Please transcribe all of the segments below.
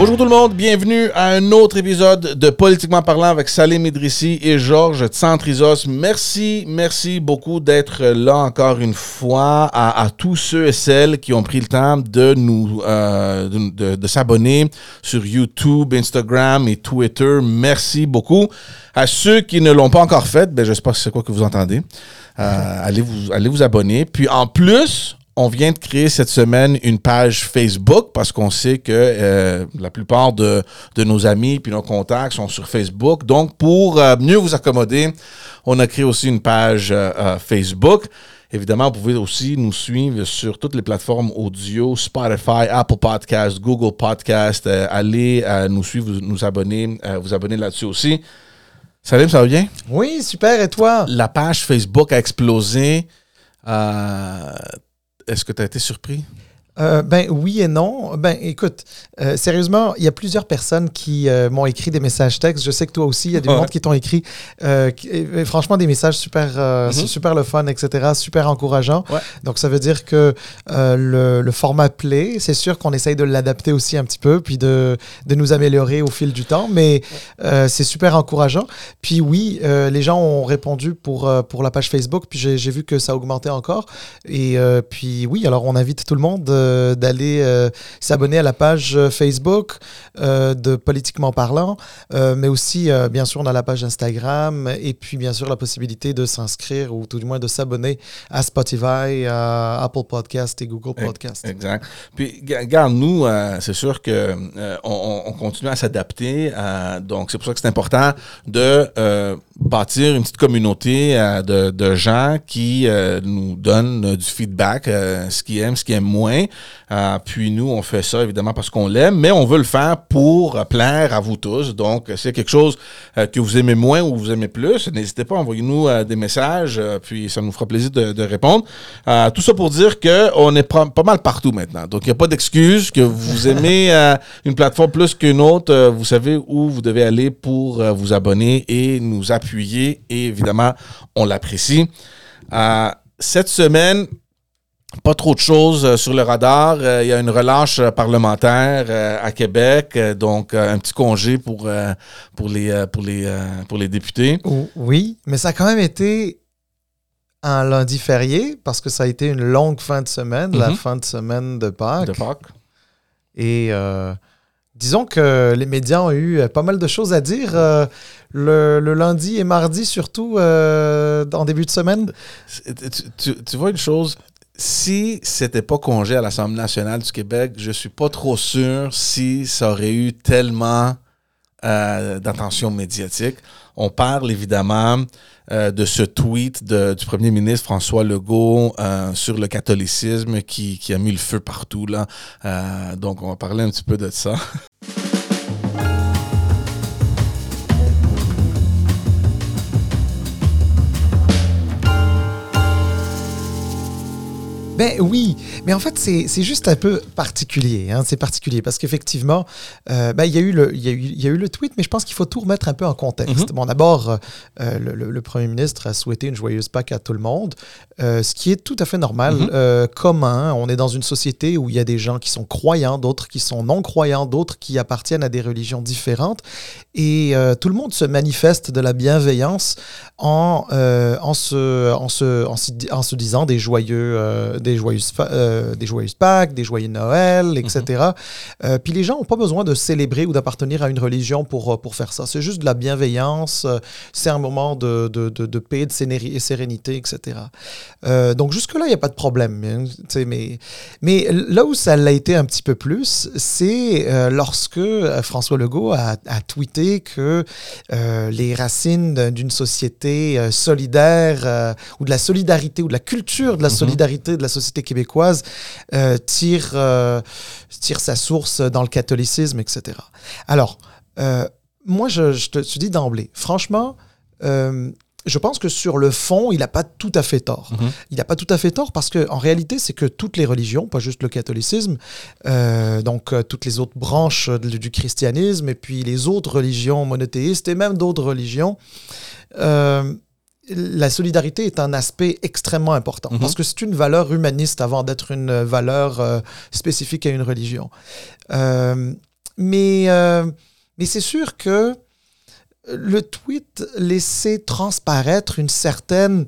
Bonjour tout le monde, bienvenue à un autre épisode de Politiquement parlant avec Salim Idrissi et Georges Tsantrizos. Merci, merci beaucoup d'être là encore une fois à, tous ceux et celles qui ont pris le temps de nous euh, de, s'abonner sur YouTube, Instagram et Twitter. Merci beaucoup. À ceux qui ne l'ont pas encore fait, ben, je sais pas c'est quoi que vous entendez. Euh, allez, vous, allez vous abonner. Puis en plus, on vient de créer cette semaine une page Facebook parce qu'on sait que euh, la plupart de, nos amis puis nos contacts sont sur Facebook. Donc, pour euh, mieux vous accommoder, on a créé aussi une page euh, Facebook. Évidemment, vous pouvez aussi nous suivre sur toutes les plateformes audio, Spotify, Apple Podcast, Google Podcast. allez nous suivre, nous abonner, vous abonner là-dessus aussi. Salut, ça va bien? Oui, super. Et toi? La page Facebook a explosé. Est-ce que tu as été surpris? Euh, ben oui et non. Ben écoute, euh, sérieusement, il y a plusieurs personnes qui euh, m'ont écrit des messages textes. Je sais que toi aussi, il y a des gens qui t'ont écrit. franchement, des messages super, mm-hmm. super le fun, etc. Super encourageant. Donc ça veut dire que le, format plaît. C'est sûr qu'on essaye de l'adapter aussi un petit peu, puis de, de, nous améliorer au fil du temps. Mais c'est super encourageant. Puis oui, les gens ont répondu pour, pour la page Facebook. Puis j'ai vu que ça augmentait encore. Et puis oui, alors on invite tout le monde d'aller euh, s'abonner à la page euh, Facebook euh, de Politiquement Parlant, mais aussi, bien sûr, on a la page Instagram et puis, bien sûr, la possibilité de s'inscrire ou tout du moins de s'abonner à Spotify, à Apple Podcast et Google Podcast. Exact. Puis, regarde, nous, c'est sûr que on, continue à s'adapter. donc, c'est pour ça que c'est important de bâtir une petite communauté de, de, gens qui nous donnent du feedback, ce qu'ils aiment, ce qu'ils aiment moins. Euh, puis nous, on fait ça évidemment parce qu'on l'aime, mais on veut le faire pour plaire à vous tous. Donc, si c'est quelque chose euh, que vous aimez moins ou vous aimez plus, n'hésitez pas à envoyer nous euh, des messages, puis ça nous fera plaisir de, répondre. tout ça pour dire qu'on est pas mal partout maintenant. Donc, il n'y a pas d'excuse que vous aimez une plateforme plus qu'une autre. vous savez où vous devez aller pour vous abonner et nous appuyer. Et évidemment, on l'apprécie. cette semaine, pas trop de choses euh, sur le radar. Euh, il y a une relâche euh, parlementaire à Québec, donc un petit congé pour, pour, les, pour, les, pour les députés. Oui, mais ça a quand même été un lundi férié parce que ça a été une longue fin de semaine, la mhm. fin de semaine de Pâques. De Pâques. Et disons que les médias ont eu pas mal de choses à dire le, lundi et mardi, surtout en début de semaine. tu vois une chose, si c'était pas congé à l'Assemblée nationale du Québec, je suis pas trop sûr si ça aurait eu tellement euh, d'attention médiatique. On parle évidemment euh, de ce tweet du premier ministre François Legault euh, sur le catholicisme qui, qui, a mis le feu partout. Là. donc, on va parler un petit peu de ça. Ben oui, mais en fait, c'est juste un peu particulier. Hein? C'est particulier parce qu'effectivement, euh, ben, il, y a eu le, il, y a eu, il y a eu le tweet, mais je pense qu'il faut tout remettre un peu en contexte. Mm-hmm. Bon, d'abord, euh, le, premier ministre a souhaité une joyeuse Pâques à tout le monde, euh, ce qui est tout à fait normal, mm-hmm. commun. On est dans une société où il y a des gens qui sont croyants, d'autres qui sont non-croyants, d'autres qui appartiennent à des religions différentes. Et tout le monde se manifeste de la bienveillance en, en, se, en, se, en, se, disant des joyeux des joyeuses, euh, des joyeuses Pâques, des joyeux Noël, etc. Mhm. Euh, puis les gens n'ont pas besoin de célébrer ou d'appartenir à une religion pour, euh, pour faire ça. C'est juste de la bienveillance, c'est un moment de, de, de, paix, de sérénité, etc. donc jusque-là, il n'y a pas de problème. Hein, mais, mais là où ça l'a été un petit peu plus, c'est lorsque François Legault a, a tweeté que les racines d'une société solidaire ou de la solidarité ou de la culture de la mhm. solidarité de la société québécoise euh, tire, euh, tire sa source dans le catholicisme, etc. Alors, euh, moi, je, te, dis d'emblée, franchement, je pense que sur le fond, il n'a pas tout à fait tort. Mm-hmm. Il n'a pas tout à fait tort parce qu'en réalité, c'est que toutes les religions, pas juste le catholicisme, donc toutes les autres branches du christianisme et puis les autres religions monothéistes et même d'autres religions, la solidarité est un aspect extrêmement important mhm. parce que c'est une valeur humaniste avant d'être une valeur euh, spécifique à une religion. Euh, mais, euh, mais c'est sûr que le tweet laissait transparaître une certaine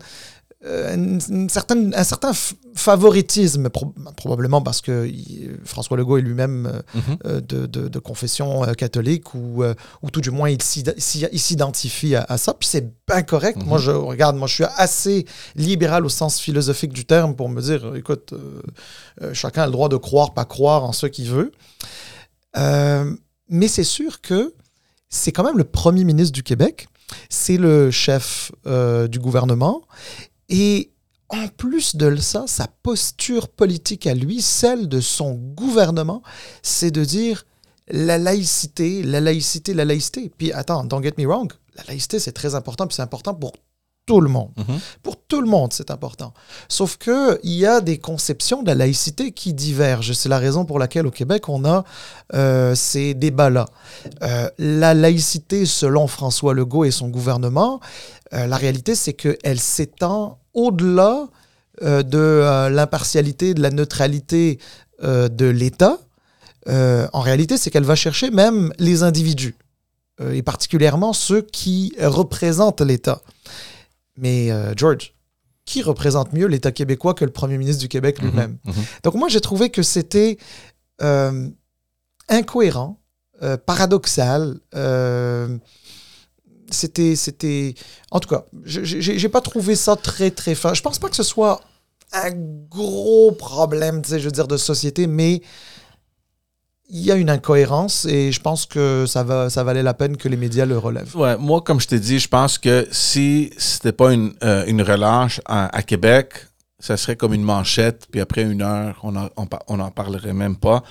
euh, une, certaine, un certain favoritisme, probablement parce que François Legault est lui-même euh, mhm. euh, de, de, confession catholique ou, ou tout du moins il s'identifie à, ça. Puis c'est bien correct. Moi, mhm. je regarde, moi, je suis assez libéral au sens philosophique du terme pour me dire, écoute, chacun a le droit de croire, pas croire en ce qu'il veut. mais c'est sûr que c'est quand même le premier ministre du Québec, c'est le chef du gouvernement, et en plus de ça, sa posture politique à lui, celle de son gouvernement, c'est de dire la laïcité, la laïcité, la laïcité. Puis attends, don't get me wrong, la laïcité c'est très important, puis c'est important pour tout le monde. Mhm. Pour tout le monde, c'est important. Sauf qu'il y a des conceptions de la laïcité qui divergent. C'est la raison pour laquelle au Québec, on a euh, ces débats-là. Euh, la laïcité, selon François Legault et son gouvernement, euh, la réalité, c'est qu'elle s'étend au-delà euh, de euh, l'impartialité, de la neutralité euh, de l'État. en réalité, c'est qu'elle va chercher même les individus, et particulièrement ceux qui représentent l'État. Mais George, qui représente mieux l'État québécois que le Premier ministre du Québec mhm, lui-même? mhm. Donc moi, j'ai trouvé que c'était incohérent, paradoxal c'était, c'était. En tout cas, j'ai pas trouvé ça très, très fin. Je pense pas que ce soit un gros problème, tu sais, je veux dire, de société, mais il y a une incohérence et je pense que ça, va, ça valait la peine que les médias le relèvent. Ouais, moi, comme je t'ai dit, je pense que si c'était pas une, euh, une relâche à, Québec, ça serait comme une manchette, puis après une heure, on n'en on, parlerait même pas.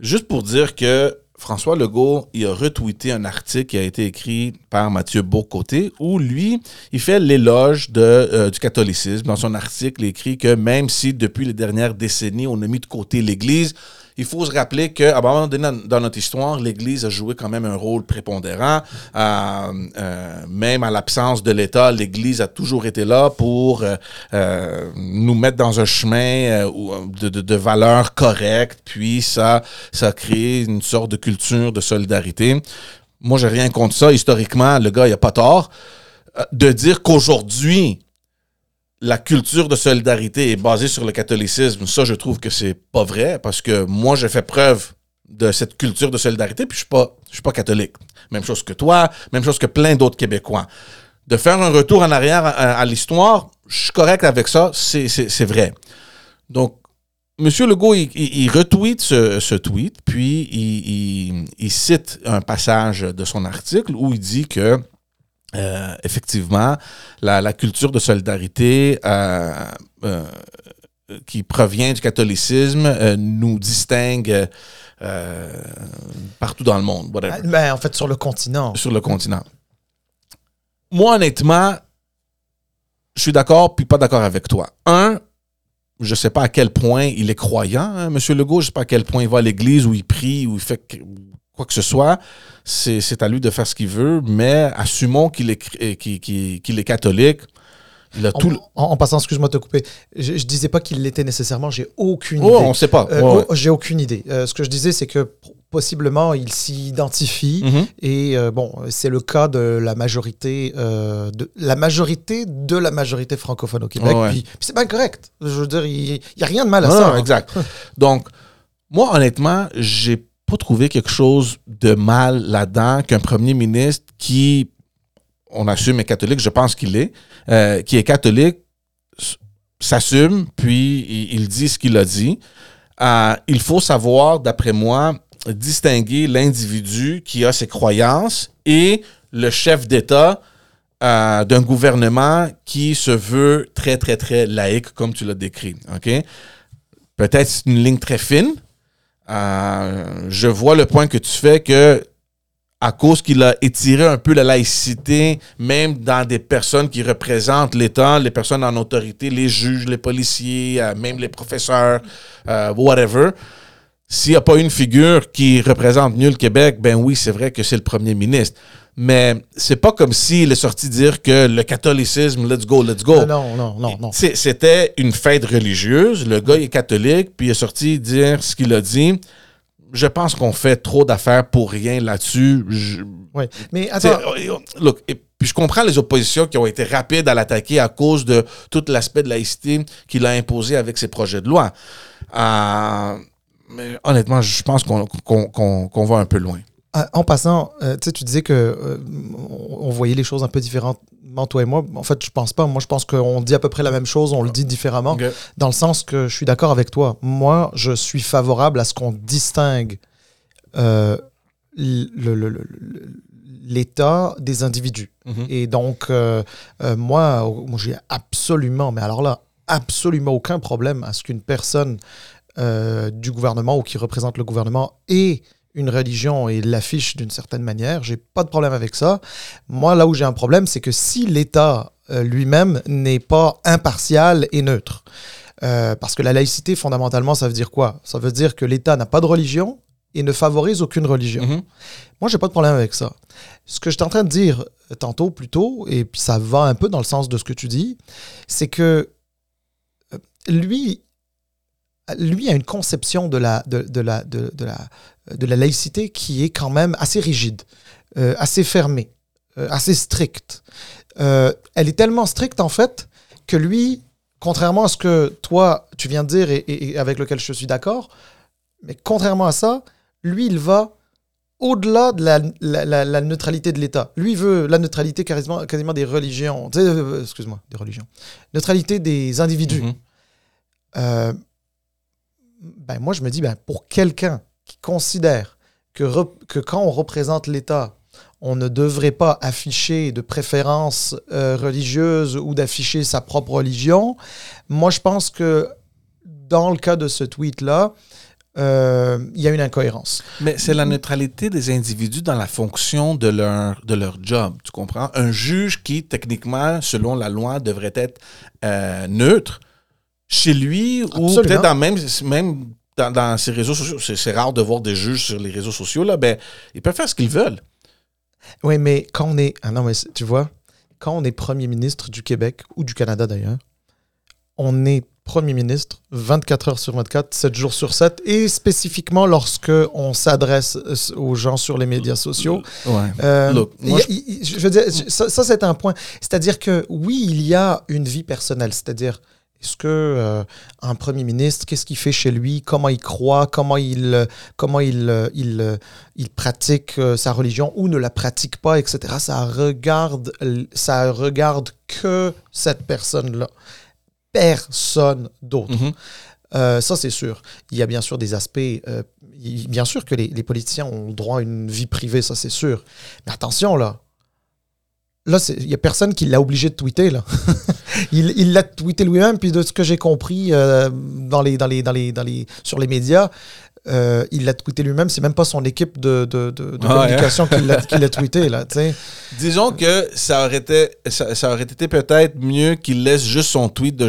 Juste pour dire que François Legault, il a retweeté un article qui a été écrit par Mathieu Beaucoté où lui, il fait l'éloge euh, du catholicisme. Dans son article, il écrit que même si depuis les dernières décennies, on a mis de côté l'Église, il faut se rappeler qu'à un moment donné dans notre histoire, l'Église a joué quand même un rôle prépondérant. Euh, euh, même à l'absence de l'État, l'Église a toujours été là pour euh, nous mettre dans un chemin de, de, valeurs correctes. Puis ça, ça a créé une sorte de culture de solidarité. Moi, j'ai rien contre ça. Historiquement, le gars, il a pas tort. De dire qu'aujourd'hui, la culture de solidarité est basée sur le catholicisme, ça, je trouve que c'est pas vrai parce que moi, j'ai fait preuve de cette culture de solidarité, puis je suis pas, je suis pas catholique. Même chose que toi, même chose que plein d'autres Québécois. De faire un retour en arrière à, l'histoire, je suis correct avec ça, c'est vrai. Donc, M. Legault, il, il, retweet ce, tweet, puis il, il, cite un passage de son article où il dit que euh, effectivement, la, culture de solidarité euh, euh, qui provient du catholicisme nous distingue partout dans le monde. Ah, ben, en fait, sur le continent. Sur le continent. Moi, honnêtement, je suis d'accord puis pas d'accord avec toi. Un, je ne sais pas à quel point il est croyant, hein, M. Legault. Je ne sais pas à quel point il va à l'église, où il prie, où il fait quoi que ce soit, c'est à lui de faire ce qu'il veut, mais assumons qu'il est, euh, qu'il est catholique. Il a en, tout en, passant, excuse-moi de te couper, je, je disais pas qu'il l'était nécessairement, j'ai aucune oh, idée. on sait pas. Euh, oh, j'ai aucune idée. Euh, ce que je disais, c'est que possiblement il s'identifie mm-hmm. et bon, c'est le cas de la majorité de la majorité de la majorité francophone au Québec. Puis, c'est pas correct. Je veux dire, il n'y a rien de mal à ça. Non, exact. Donc, moi, honnêtement, j'ai pas trouvé quelque chose de mal là-dedans qu'un premier ministre qui, on assume, est catholique, je pense qu'il est, euh, qui est catholique, s'assume, puis il, dit ce qu'il a dit. Euh, il faut savoir, d'après moi, distinguer l'individu qui a ses croyances et le chef d'État euh, d'un gouvernement qui se veut très, très, très laïque, comme tu l'as décrit. OK? Peut-être une ligne très fine, euh, je vois le point que tu fais que à cause qu'il a étiré un peu la laïcité, même dans des personnes qui représentent l'État, les personnes en autorité, les juges, les policiers, euh, même les professeurs, euh, whatever. S'il n'y a pas une figure qui représente mieux le Québec, ben oui, c'est vrai que c'est le premier ministre mais c'est pas comme s'il est sorti dire que le catholicisme, let's go, let's go. Non, non, non, non. C'était une fête religieuse. Le gars est catholique, puis il est sorti dire ce qu'il a dit. je pense qu'on fait trop d'affaires pour rien là-dessus. Oui. Mais attends, euh, look, et puis je comprends les oppositions qui ont été rapides à l'attaquer à cause de tout l'aspect de laïcité qu'il a imposé avec ses projets de loi. Euh, mais honnêtement, je pense qu'on va un peu loin. Ah, En passant, euh, tu sais, tu disais que euh, on voyait les choses un peu différemment, toi et moi. En fait, je pense pas. Moi, je pense qu'on dit à peu près la même chose, on le dit différemment, dans le sens que je suis d'accord avec toi. Moi, je suis favorable à ce qu'on distingue euh, l'état des individus. Mhm. Et donc, moi, moi j'ai absolument, mais alors là, absolument aucun problème à ce qu'une personne du gouvernement ou qui représente le gouvernement ait une religion et l'affiche d'une certaine manière. J'ai pas de problème avec ça. Moi, là où j'ai un problème, c'est que si l'État euh, lui-même n'est pas impartial et neutre, euh, parce que la laïcité, fondamentalement, ça veut dire quoi? Ça veut dire que l'État n'a pas de religion et ne favorise aucune religion. Mhm. Moi, j'ai pas de problème avec ça. Ce que j'étais en train de dire euh, tantôt, plus tôt, et puis ça va un peu dans le sens de ce que tu dis, c'est que lui, lui a une conception de la, de, de la, de, de la, de la laïcité qui est quand même assez rigide, euh, assez fermée, euh, assez stricte. Euh, elle est tellement stricte, en fait, que lui, contrairement à ce que toi, tu viens de dire et, et- et avec lequel je suis d'accord, mais contrairement à ça, lui, il va au-delà de la, la- la- la neutralité de l'État. Lui veut la neutralité quasiment, quasiment des religions. Euh, Excuse-moi, des religions. Neutralité des individus. Mhm. Euh, ben moi, je me dis, ben, pour quelqu'un qui considère que, que quand on représente l'État, on ne devrait pas afficher de préférence euh, religieuse ou d'afficher sa propre religion, moi, je pense que dans le cas de ce tweet-là, euh, il y a une incohérence. Mais c'est la neutralité des individus dans la fonction de leur, de leur job, tu comprends? Un juge qui, techniquement, selon la loi, devrait être euh, neutre, chez lui ou Absolument. peut-être dans même, même dans, dans ses réseaux sociaux, c'est, c'est rare de voir des juges sur les réseaux sociaux, là, ben, ils peuvent faire ce qu'ils veulent. Oui, mais quand on est. Ah non, mais tu vois, quand on est premier ministre du Québec ou du Canada d'ailleurs, on est premier ministre 24 heures sur 24, 7 jours sur 7, et spécifiquement lorsque on s'adresse euh, aux gens sur les médias sociaux. Ouais. Euh, Look, il moi, y a- il- il- je veux dire, ça, ça, c'est un point. C'est-à-dire que oui, il y a une vie personnelle. C'est-à-dire, est-ce que euh, un premier ministre, qu'est-ce qu'il fait chez lui, comment il croit, comment il, comment il, euh, il, euh, il pratique sa religion ou ne la pratique pas, etc. Ça regarde, ça regarde que cette personne-là. Personne d'autre. Mhm. Euh, ça, c'est sûr. Il y a bien sûr des aspects. euh, bien sûr que les, les politiciens ont droit à une vie privée, ça, c'est sûr. Mais attention, là. Là, il n'y a personne qui l'a obligé de tweeter, là. il l'a tweeté lui-même, puis de ce que j'ai compris euh, dans les, dans les, dans les, dans les, sur les médias, euh, il l'a tweeté lui-même. C'est même pas son équipe de, de, de- de Ah communication qui l'a- qui l'a tweeté, là. Disons que ça aurait été, ça, ça aurait été peut-être mieux qu'il laisse juste son tweet de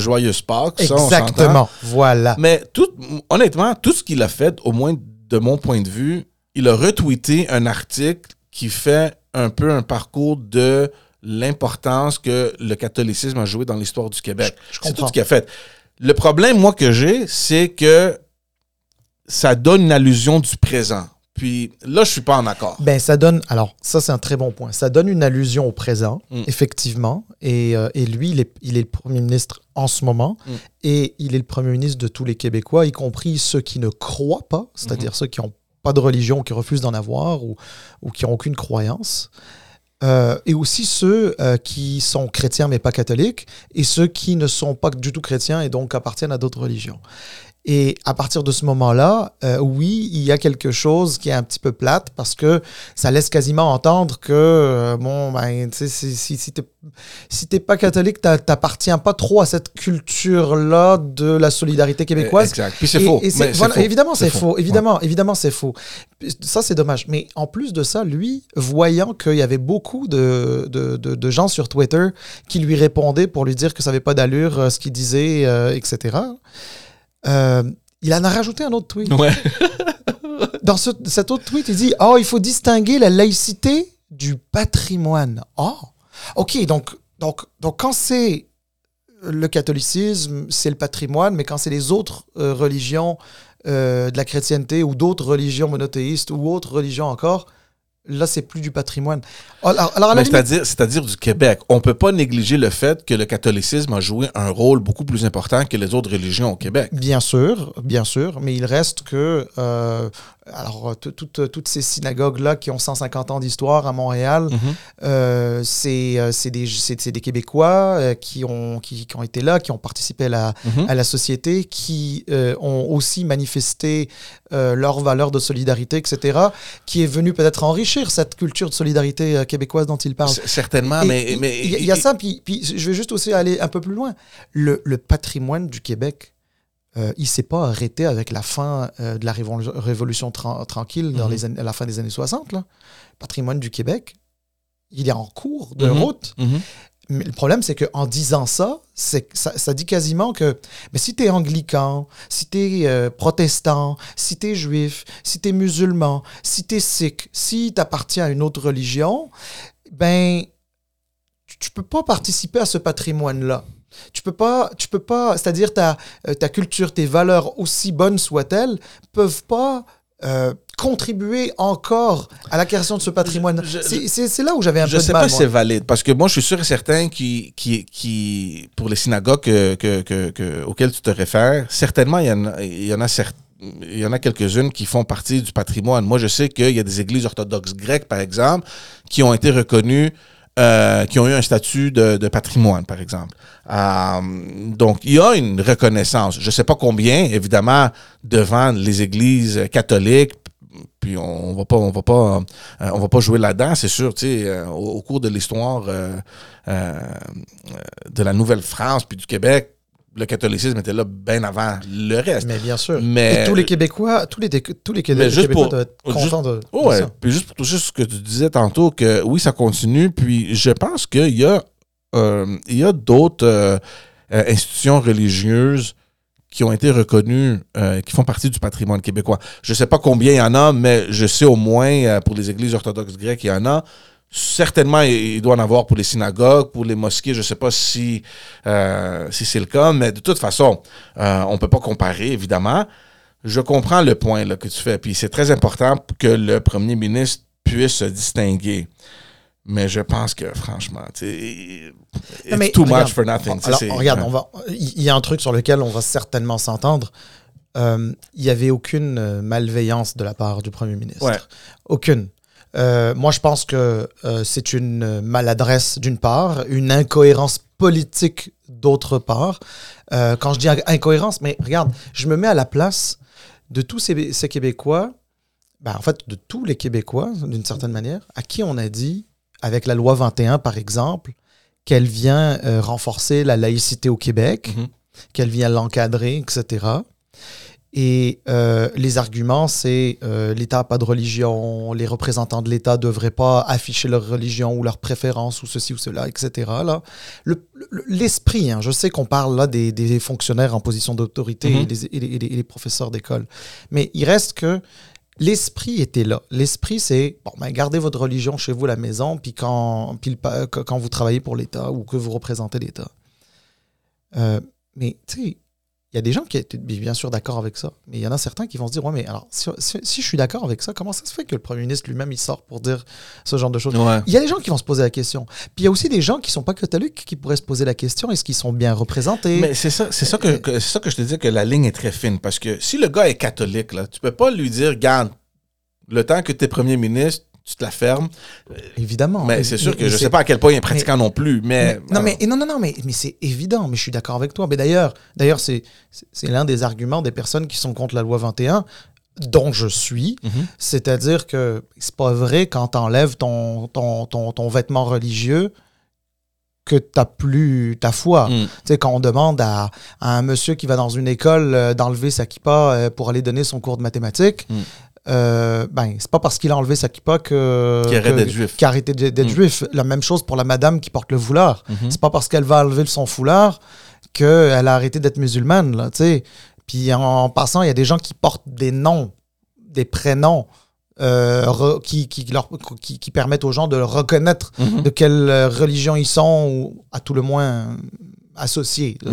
ça, on s'entend. Exactement. Voilà. Mais tout, honnêtement, tout ce qu'il a fait, au moins de mon point de vue, il a retweeté un article qui fait un peu un parcours de l'importance que le catholicisme a joué dans l'histoire du Québec. C'est tout ce qu'il a fait. Le problème, moi, que j'ai, c'est que ça donne une allusion du présent. Puis là, je suis pas en accord. Ben, ça donne. Alors, ça, c'est un très bon point. Ça donne une allusion au présent, Mm. effectivement. Et, euh, et lui, il est, il est le premier ministre en ce moment. Mm. Et il est le premier ministre de tous les Québécois, y compris ceux qui ne croient pas, c'est-à-dire Mm-hmm. ceux qui n'ont pas de religion, qui refusent d'en avoir ou, ou qui n'ont aucune croyance. Euh, et aussi ceux euh, qui sont chrétiens mais pas catholiques, et ceux qui ne sont pas du tout chrétiens et donc appartiennent à d'autres religions. Et à partir de ce moment-là, euh, oui, il y a quelque chose qui est un petit peu plate parce que ça laisse quasiment entendre que, euh, bon, ben, si, si, si t'es si pas catholique, t'a- t'appartiens pas trop à cette culture-là de la solidarité québécoise. Exact. Puis c'est faux. et c'est- Mais c'est voilà, faux. Évidemment, c'est faux. faux. Évidemment, évidemment, c'est faux. Ça, c'est dommage. Mais en plus de ça, lui, voyant qu'il y avait beaucoup de, de, de- de gens sur Twitter qui lui répondaient pour lui dire que ça n'avait pas d'allure, euh, ce qu'il disait, euh, etc., euh, il en a rajouté un autre tweet. Ouais. Dans ce- cet autre tweet, il dit Oh, il faut distinguer la laïcité du patrimoine. Oh, ok, donc, donc, donc quand c'est le catholicisme, c'est le patrimoine, mais quand c'est les autres euh, religions, euh, de la chrétienté ou d'autres religions monothéistes ou autres religions encore, là, c'est plus du patrimoine. Alors, alors, c'est-à-dire, c'est-à-dire du Québec. On peut pas négliger le fait que le catholicisme a joué un rôle beaucoup plus important que les autres religions au Québec. Bien sûr, bien sûr, mais il reste que euh, alors euh, tout- toutes toutes ces synagogues là qui ont 150 ans d'histoire à Montréal, Mhm. euh, c'est euh, c'est des des Québécois euh, qui ont qui, qui ont été là, qui ont participé à la Mhm. à la société, qui euh, ont aussi manifesté euh, leurs valeurs de solidarité, etc., qui est venu peut-être enrichir cette culture de solidarité euh, québécoise dont il parle. Certainement, mais... Il y, a- ça, puis, je vais juste aussi aller un peu plus loin. Le, le patrimoine du Québec, euh, il s'est pas arrêté avec la fin euh, de la révol- révolution tran- tranquille dans Mhm. les années- à la fin des années 60. Là. Le patrimoine du Québec, il est en cours de Mhm. route. Mhm. Mais le problème, c'est qu'en disant ça, ça, ça dit quasiment que mais si tu es anglican, si tu es protestant, si tu es juif, si tu es musulman, si tu es sikh, si tu appartiens à une autre religion, ben, tu, tu peux pas participer à ce patrimoine-là. Tu peux pas, tu peux pas, c'est-à-dire ta, euh, ta culture, tes valeurs, aussi bonnes soient-elles, peuvent pas euh, contribuer encore à la création de ce patrimoine. Je- je- C'est- là où j'avais un Je peu de sais mal. pas si c'est valide, parce que moi, je suis sûr et certain qui, qui, qui pour les synagogues que, que, que, que- auxquelles tu te réfères, certainement, il y en a, il y en a certes- il y en a quelques-unes qui font partie du patrimoine. Moi, je sais qu'il y a des églises orthodoxes grecques, par exemple, qui ont été reconnues, euh, qui ont eu un statut de, de patrimoine, par exemple. Euh, donc, il y a une reconnaissance. Je sais pas combien, évidemment, devant les églises catholiques, puis on, va pas on va pas euh, on va pas jouer là-dedans c'est sûr tu sais euh, au, au cours de l'histoire euh, euh, de la Nouvelle-France puis du Québec le catholicisme était là bien avant le reste Mais bien sûr. mais Et tous les Québécois, tous les, tous les Québé- Mais juste Québécois pour- doivent être juste- contents de, ouais ça. puis juste pour toucher ce que tu disais tantôt que oui ça continue puis je pense qu'il y a euh, il y a d'autres euh, euh, institutions religieuses qui ont été reconnues, euh, qui font partie du patrimoine québécois. Je ne sais pas combien il y en a, mais je sais au moins pour les églises orthodoxes grecques, il y en a. Certainement, il doit en avoir pour les synagogues, pour les mosquées. Je ne sais pas si, euh, si c'est le cas, mais de toute façon, euh, on ne peut pas comparer, évidemment. Je comprends le point là, que tu fais, puis c'est très important que le premier ministre puisse se distinguer. Mais je pense que, franchement, it's mais too regarde, much for nothing. Alors, c'est- regarde, ouais. on va, il y a un truc sur lequel on va certainement s'entendre. Euh, Il n'y avait aucune malveillance de la part du Premier ministre. Ouais. Aucune. Euh, moi, je pense que euh, c'est une euh, maladresse d'une part, une incohérence politique d'autre part. Euh, quand je dis inc- incohérence, mais regarde, je me mets à la place de tous ces, ces Québécois, ben, en fait, de tous les Québécois, d'une certaine manière, à qui on a dit, avec la loi 21 par exemple, qu'elle vient renforcer la laïcité au Québec, Mhm. qu'elle vient l'encadrer, etc. Et euh, les arguments, c'est euh, l'État n'a pas de religion, les représentants de l'État ne devraient pas afficher leur religion ou leur préférence ou ceci ou cela, etc. Là. Le- le- L'esprit, hein, je sais qu'on parle là des, des fonctionnaires en position d'autorité Mhm. et, des- et les- et les- et les professeurs d'école, mais il reste que l'esprit était là. L'esprit, c'est, bon, ben, gardez votre religion chez vous à la maison, puis quand, puis le quand vous travaillez pour l'État ou que vous représentez l'État. Euh, mais, tu sais, il y a des gens qui étaient bien sûr d'accord avec ça, mais il y en a certains qui vont se dire, ouais, mais alors, si, si- si je suis d'accord avec ça, comment ça se fait que le Premier ministre lui-même, il sort pour dire ce genre de choses? Ouais. il y a des gens qui vont se poser la question. Puis il y a aussi des gens qui sont pas catholiques qui pourraient se poser la question est-ce qu'ils sont bien représentés? Mais c'est ça, c'est ça que, que- c'est ça que je te dis que la ligne est très fine parce que si le gars est catholique là, tu peux pas lui dire garde le temps que tu es premier ministre, tu te la fermes. Évidemment. mais c'est sûr que mais je c'est- sais pas à quel point il est pratiquant non plus, mais, Mais- non, mais, non, non, non, mais, mais c'est évident, mais je suis d'accord avec toi. Mais d'ailleurs, d'ailleurs c'est, l'un des arguments des personnes qui sont contre la loi 21, dont je suis. Mhm. C'est-à-dire que c'est pas vrai quand t'enlèves ton, ton, ton, ton vêtement religieux que t'as plus ta foi. Mm. Tu sais, quand on demande à, à un monsieur qui va dans une école euh, d'enlever sa kippa euh, pour aller donner son cours de mathématiques, Mm. Euh, ben, c'est pas parce qu'il a enlevé sa kippa que. Qui arrête d'être juif. Qui a arrêté d'être d'être Mm. juif. La même chose pour la madame qui porte le foulard. Mhm. C'est pas parce qu'elle va enlever son foulard qu'elle a arrêté d'être musulmane, là, tu sais. Puis en passant, il y a des gens qui portent des noms, des prénoms, euh, re- qui, qui, leur- qui, qui permettent aux gens de reconnaître Mhm. de quelle euh, religion ils sont, ou à tout le moins euh, associés, là,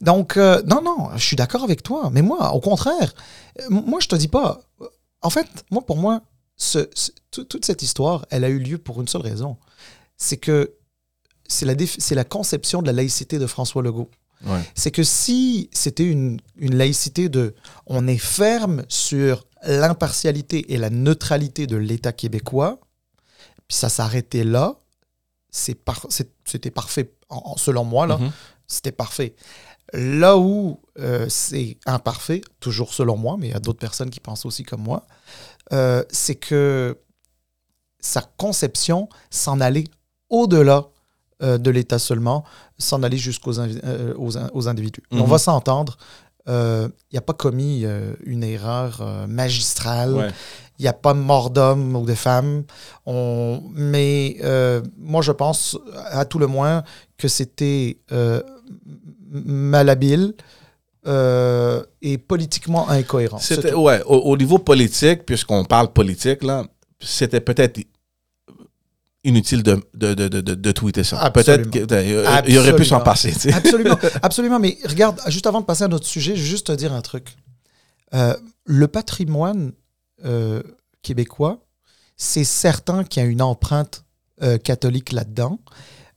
Donc, euh, non, non, je suis d'accord avec toi. Mais moi, au contraire, euh, moi, je te dis pas. En fait, moi, pour moi, ce, ce- tout- toute cette histoire, elle a eu lieu pour une seule raison. C'est que c'est la, conception de la laïcité de François Legault. Ouais. C'est que si c'était une, une laïcité de on est ferme sur l'impartialité et la neutralité de l'État québécois, puis ça s'arrêtait là, par- c'était parfait, en- selon moi, là, Mhm. c'était parfait. Là où euh, c'est imparfait, toujours selon moi, mais il y a d'autres personnes qui pensent aussi comme moi, euh, c'est que sa conception s'en allait au-delà euh, de l'État seulement, s'en aller jusqu'aux aux, aux individus. Mhm. On va s'entendre, il n'a pas commis une erreur magistrale, Ouais. il n'y a pas mort d'homme ou de femme. On... Mais moi, je pense, à tout le moins, que c'était malhabile euh, et politiquement incohérent. C'était, ouais, au, au niveau politique, puisqu'on parle politique, là, c'était peut-être inutile de, de, de, de, de tweeter ça. Peut-être qu'il aurait pu s'en passer. Absolument, absolument. Mais regarde, juste avant de passer à notre sujet, je vais juste te dire un truc. Euh, le patrimoine euh, québécois, c'est certain qu'il y a une empreinte catholique là-dedans.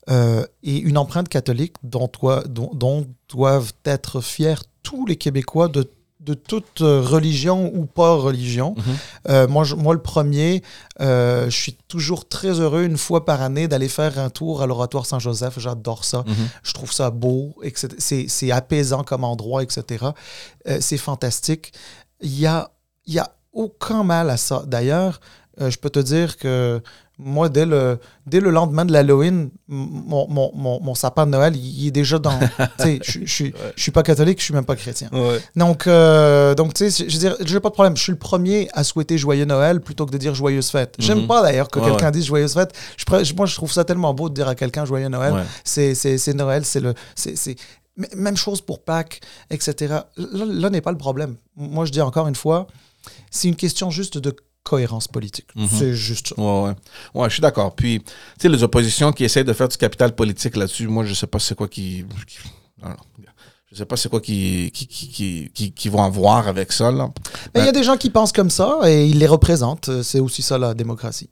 Euh, et une empreinte catholique dont, toi- dont- dont doivent être fiers tous les Québécois de, de toute religion ou pas religion. Mhm. Euh, moi, je- moi, le premier, euh, je suis toujours très heureux une fois par année d'aller faire un tour à l'oratoire Saint-Joseph. J'adore ça. Mhm. Je trouve ça beau, c'est apaisant comme endroit, etc. C'est fantastique. Il y a, y a aucun mal à ça. D'ailleurs, je peux te dire que moi, dès le, dès le lendemain de l'Halloween, mon, mon, mon, mon sapin de Noël, il est déjà dans... je- je suis- pas catholique, je suis même pas chrétien. Ouais. Donc, euh, donc tu sais, je veux dire, j'ai pas de problème. Je suis le premier à souhaiter joyeux Noël plutôt que de dire joyeuse fête. J'aime Mhm. pas d'ailleurs que Ouais, quelqu'un dise joyeuse fête. Je, moi, je trouve ça tellement beau de dire à quelqu'un joyeux Noël. C'est, Noël, c'est le. C'est- M- Même chose pour Pâques, etc. Là, là n'est pas le problème. Moi, je dis encore une fois, c'est une question juste de cohérence politique. Mhm. C'est juste ça. Ouais, ouais. Ouais, je suis d'accord. Puis, tu sais, les oppositions qui essayent de faire du capital politique là-dessus, moi, je sais pas c'est quoi qui. qui- non, non. Je sais pas c'est quoi qui, qui, qui, qui, qui- qui vont avoir avec ça, là. Mais il y a des gens qui pensent comme ça et ils les représentent. C'est aussi ça la démocratie.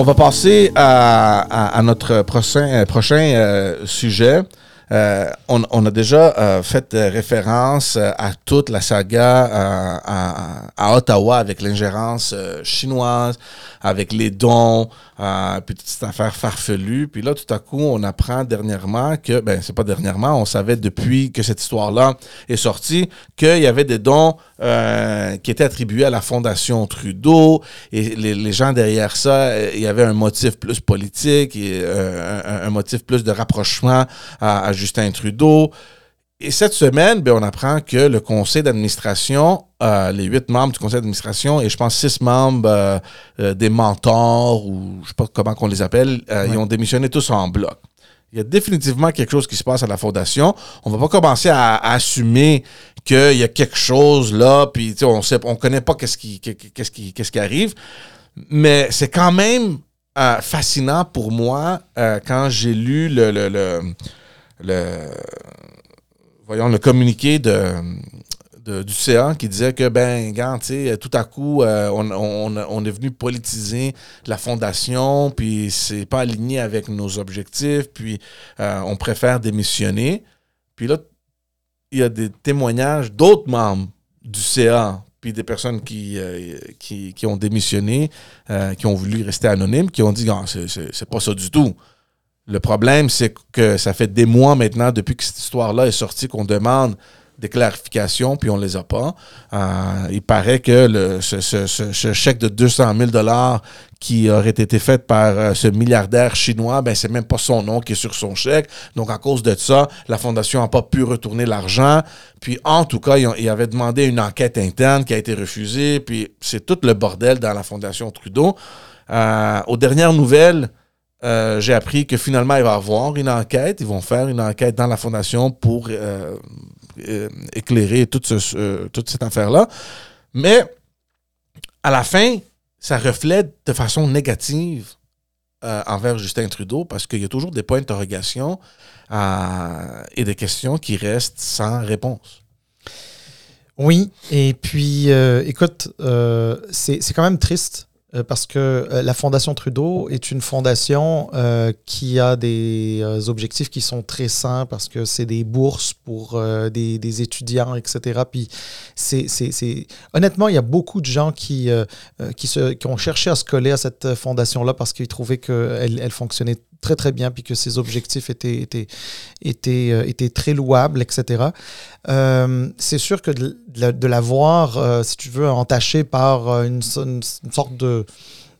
On va passer à, notre prochain, euh, euh, sujet. Euh, on, a déjà euh, fait euh, référence à toute la saga à, Ottawa avec l'ingérence chinoise, avec les dons, puis toute cette affaire farfelue. Puis là, tout à coup, on apprend dernièrement que, ben, c'est pas dernièrement, on savait depuis que cette histoire-là est sortie qu'il y avait des dons qui étaient attribués à la Fondation Trudeau et les, gens derrière ça, il y avait un motif plus politique et un, un motif plus de rapprochement à, à Justin Trudeau. Et cette semaine, ben, on apprend que le conseil d'administration, euh, les huit membres du conseil d'administration et je pense six membres euh, euh, des mentors ou je sais pas comment qu'on les appelle, ils ont démissionné tous en bloc. Il y a définitivement quelque chose qui se passe à la fondation. On va pas commencer à, à assumer qu'il y a quelque chose là, puis on sait, on connaît pas qu'est-ce qui, qu'est-ce qui, qu'est-ce qui arrive. Mais c'est quand même fascinant pour moi quand j'ai lu le, le, le, le- voyons, le communiqué du CA qui disait que, ben, tout à coup, euh, on, est venu politiser la fondation, puis c'est pas aligné avec nos objectifs, puis euh, on préfère démissionner. Puis là, il y a des témoignages d'autres membres du CA, puis des personnes qui, euh, qui, ont démissionné, qui ont voulu rester anonymes, qui ont dit, Ah, c'est pas ça du tout. Le problème, c'est que ça fait des mois maintenant, depuis que cette histoire-là est sortie, qu'on demande des clarifications, puis on les a pas. Euh, il paraît que ce, chèque de 200 000 qui aurait été fait par euh, ce milliardaire chinois, ben c'est même pas son nom qui est sur son chèque. Donc, à cause de ça, la fondation n'a pas pu retourner l'argent. Puis, en tout cas, ils, avaient demandé une enquête interne qui a été refusée. Puis, c'est tout le bordel dans la fondation Trudeau. Euh, aux dernières nouvelles, euh, j'ai appris que finalement, il va y avoir une enquête. Ils vont faire une enquête dans la fondation pour euh, euh, éclairer toute, ce- ce- toute cette affaire-là. Mais à la fin, ça reflète de façon négative envers Justin Trudeau parce qu'il y a toujours des points d'interrogation et des questions qui restent sans réponse. Oui, et puis, écoute, c'est quand même triste parce que euh, la Fondation Trudeau est une fondation euh, qui a des euh, objectifs qui sont très sains parce que c'est des bourses pour euh, des, des étudiants, etc. Puis, c'est, c'est, c'est- honnêtement, il y a beaucoup de gens qui, euh, euh, qui, se, qui ont cherché à se coller à cette euh, fondation-là parce qu'ils trouvaient qu'elle elle fonctionnait très, très bien puis que ses objectifs étaient, étaient, étaient, euh, étaient très louables, etc. Euh, c'est sûr que de, de la- voir, euh, si tu veux, entachée par une, so- une- une sorte de,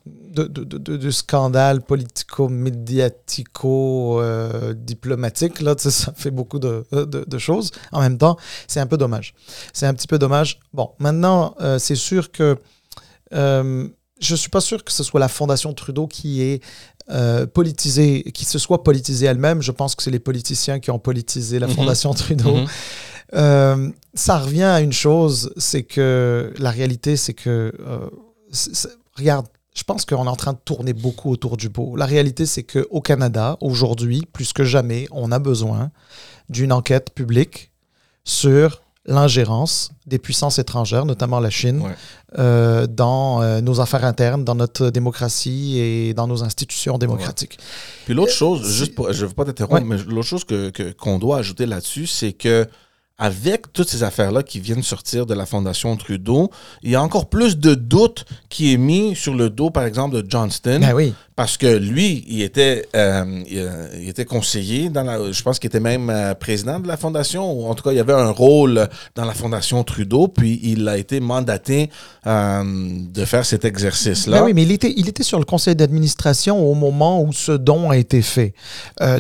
de, scandale politico-médiatico-diplomatique, là, ça fait beaucoup de, choses. En même temps, c'est un peu dommage. C'est un petit peu dommage. Bon, maintenant, c'est sûr que je suis pas sûr que ce soit la Fondation Trudeau qui est euh, politisée, qui se soit politisée elle-même. Je pense que c'est les politiciens qui ont politisé la Mhm. Fondation Trudeau. Mhm. Euh, ça revient à une chose, c'est que la réalité, c'est que, euh, regarde, je pense qu'on est en train de tourner beaucoup autour du pot. La réalité, c'est qu'au Canada, aujourd'hui, plus que jamais, on a besoin d'une enquête publique sur l'ingérence des puissances étrangères, notamment la Chine, Ouais. euh, dans euh, nos affaires internes, dans notre démocratie et dans nos institutions démocratiques. Puis l'autre chose, c'est- juste pour, je ne veux pas t'interrompre, Ouais. mais l'autre chose que, que- qu'on doit ajouter là-dessus, c'est que avec toutes ces affaires-là qui viennent sortir de la Fondation Trudeau, il y a encore plus de doutes qui est mis sur le dos, par exemple, de Johnston, Ben oui. parce que lui, il était, euh, il, euh, il était conseiller dans la, je pense qu'il était même euh, président de la Fondation, ou en tout cas, il avait un rôle dans la Fondation Trudeau, puis il a été mandaté euh, de faire cet exercice-là. Ben oui, mais il était, il était sur le conseil d'administration au moment où ce don a été fait.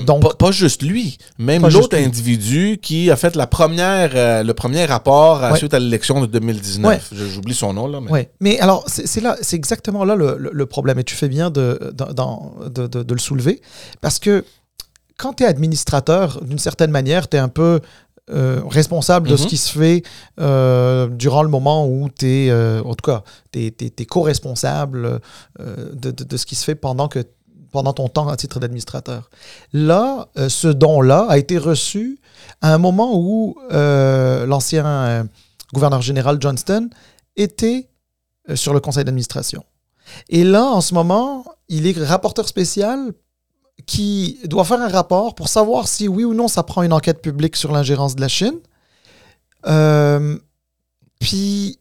Donc, pas, pas juste lui, même l'autre individu qui a fait la première, euh, le premier rapport à Ouais. suite à l'élection de 2019. Je- J'oublie son nom là. Mais... Ouais, mais alors c'est là, c'est exactement là le, le- le problème et tu fais bien de, de, de- de- le soulever parce que quand tu es administrateur, d'une certaine manière, tu es un peu euh, responsable de ce Mhm. qui se fait euh, durant le moment où tu es, en tout cas, tu es, co-responsable de, de- de ce qui se fait pendant que pendant ton temps à titre d'administrateur. Là, euh, ce don-là a été reçu à un moment où euh, l'ancien euh, gouverneur général Johnston était sur le conseil d'administration. Et là, en ce moment, il est rapporteur spécial qui doit faire un rapport pour savoir si oui ou non ça prend une enquête publique sur l'ingérence de la Chine. Puis,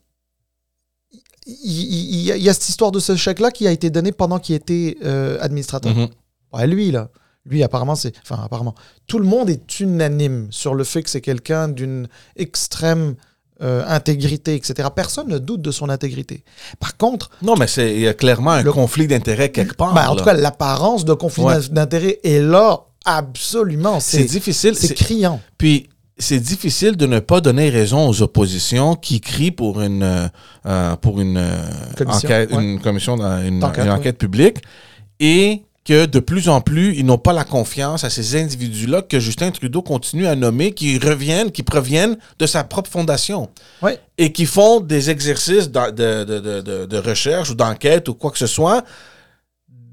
il y, a- cette histoire de ce chèque-là qui a été donné pendant qu'il était euh, administrateur. Mhm. Ouais, lui, là. Lui, apparemment, c'est. Enfin, apparemment. Tout le monde est unanime sur le fait que c'est quelqu'un d'une extrême euh, intégrité, etc. Personne ne doute de son intégrité. Par contre, Non, mais c'est il y a clairement un Le- conflit d'intérêts quelque part. ben, en là. tout cas, l'apparence de conflit Ouais. d'intérêt est là, absolument. c'est difficile. c'est c'est- criant. Puis c'est difficile de ne pas donner raison aux oppositions qui crient pour une euh, euh, pour une euh, Commission, enquête, ouais. une commission, dans- une, D'enquête, une ouais. enquête publique, et que de plus en plus ils n'ont pas la confiance à ces individus-là que Justin Trudeau continue à nommer, qui reviennent, qui proviennent de sa propre fondation Ouais. et qui font des exercices de- de- de recherche ou d'enquête ou quoi que ce soit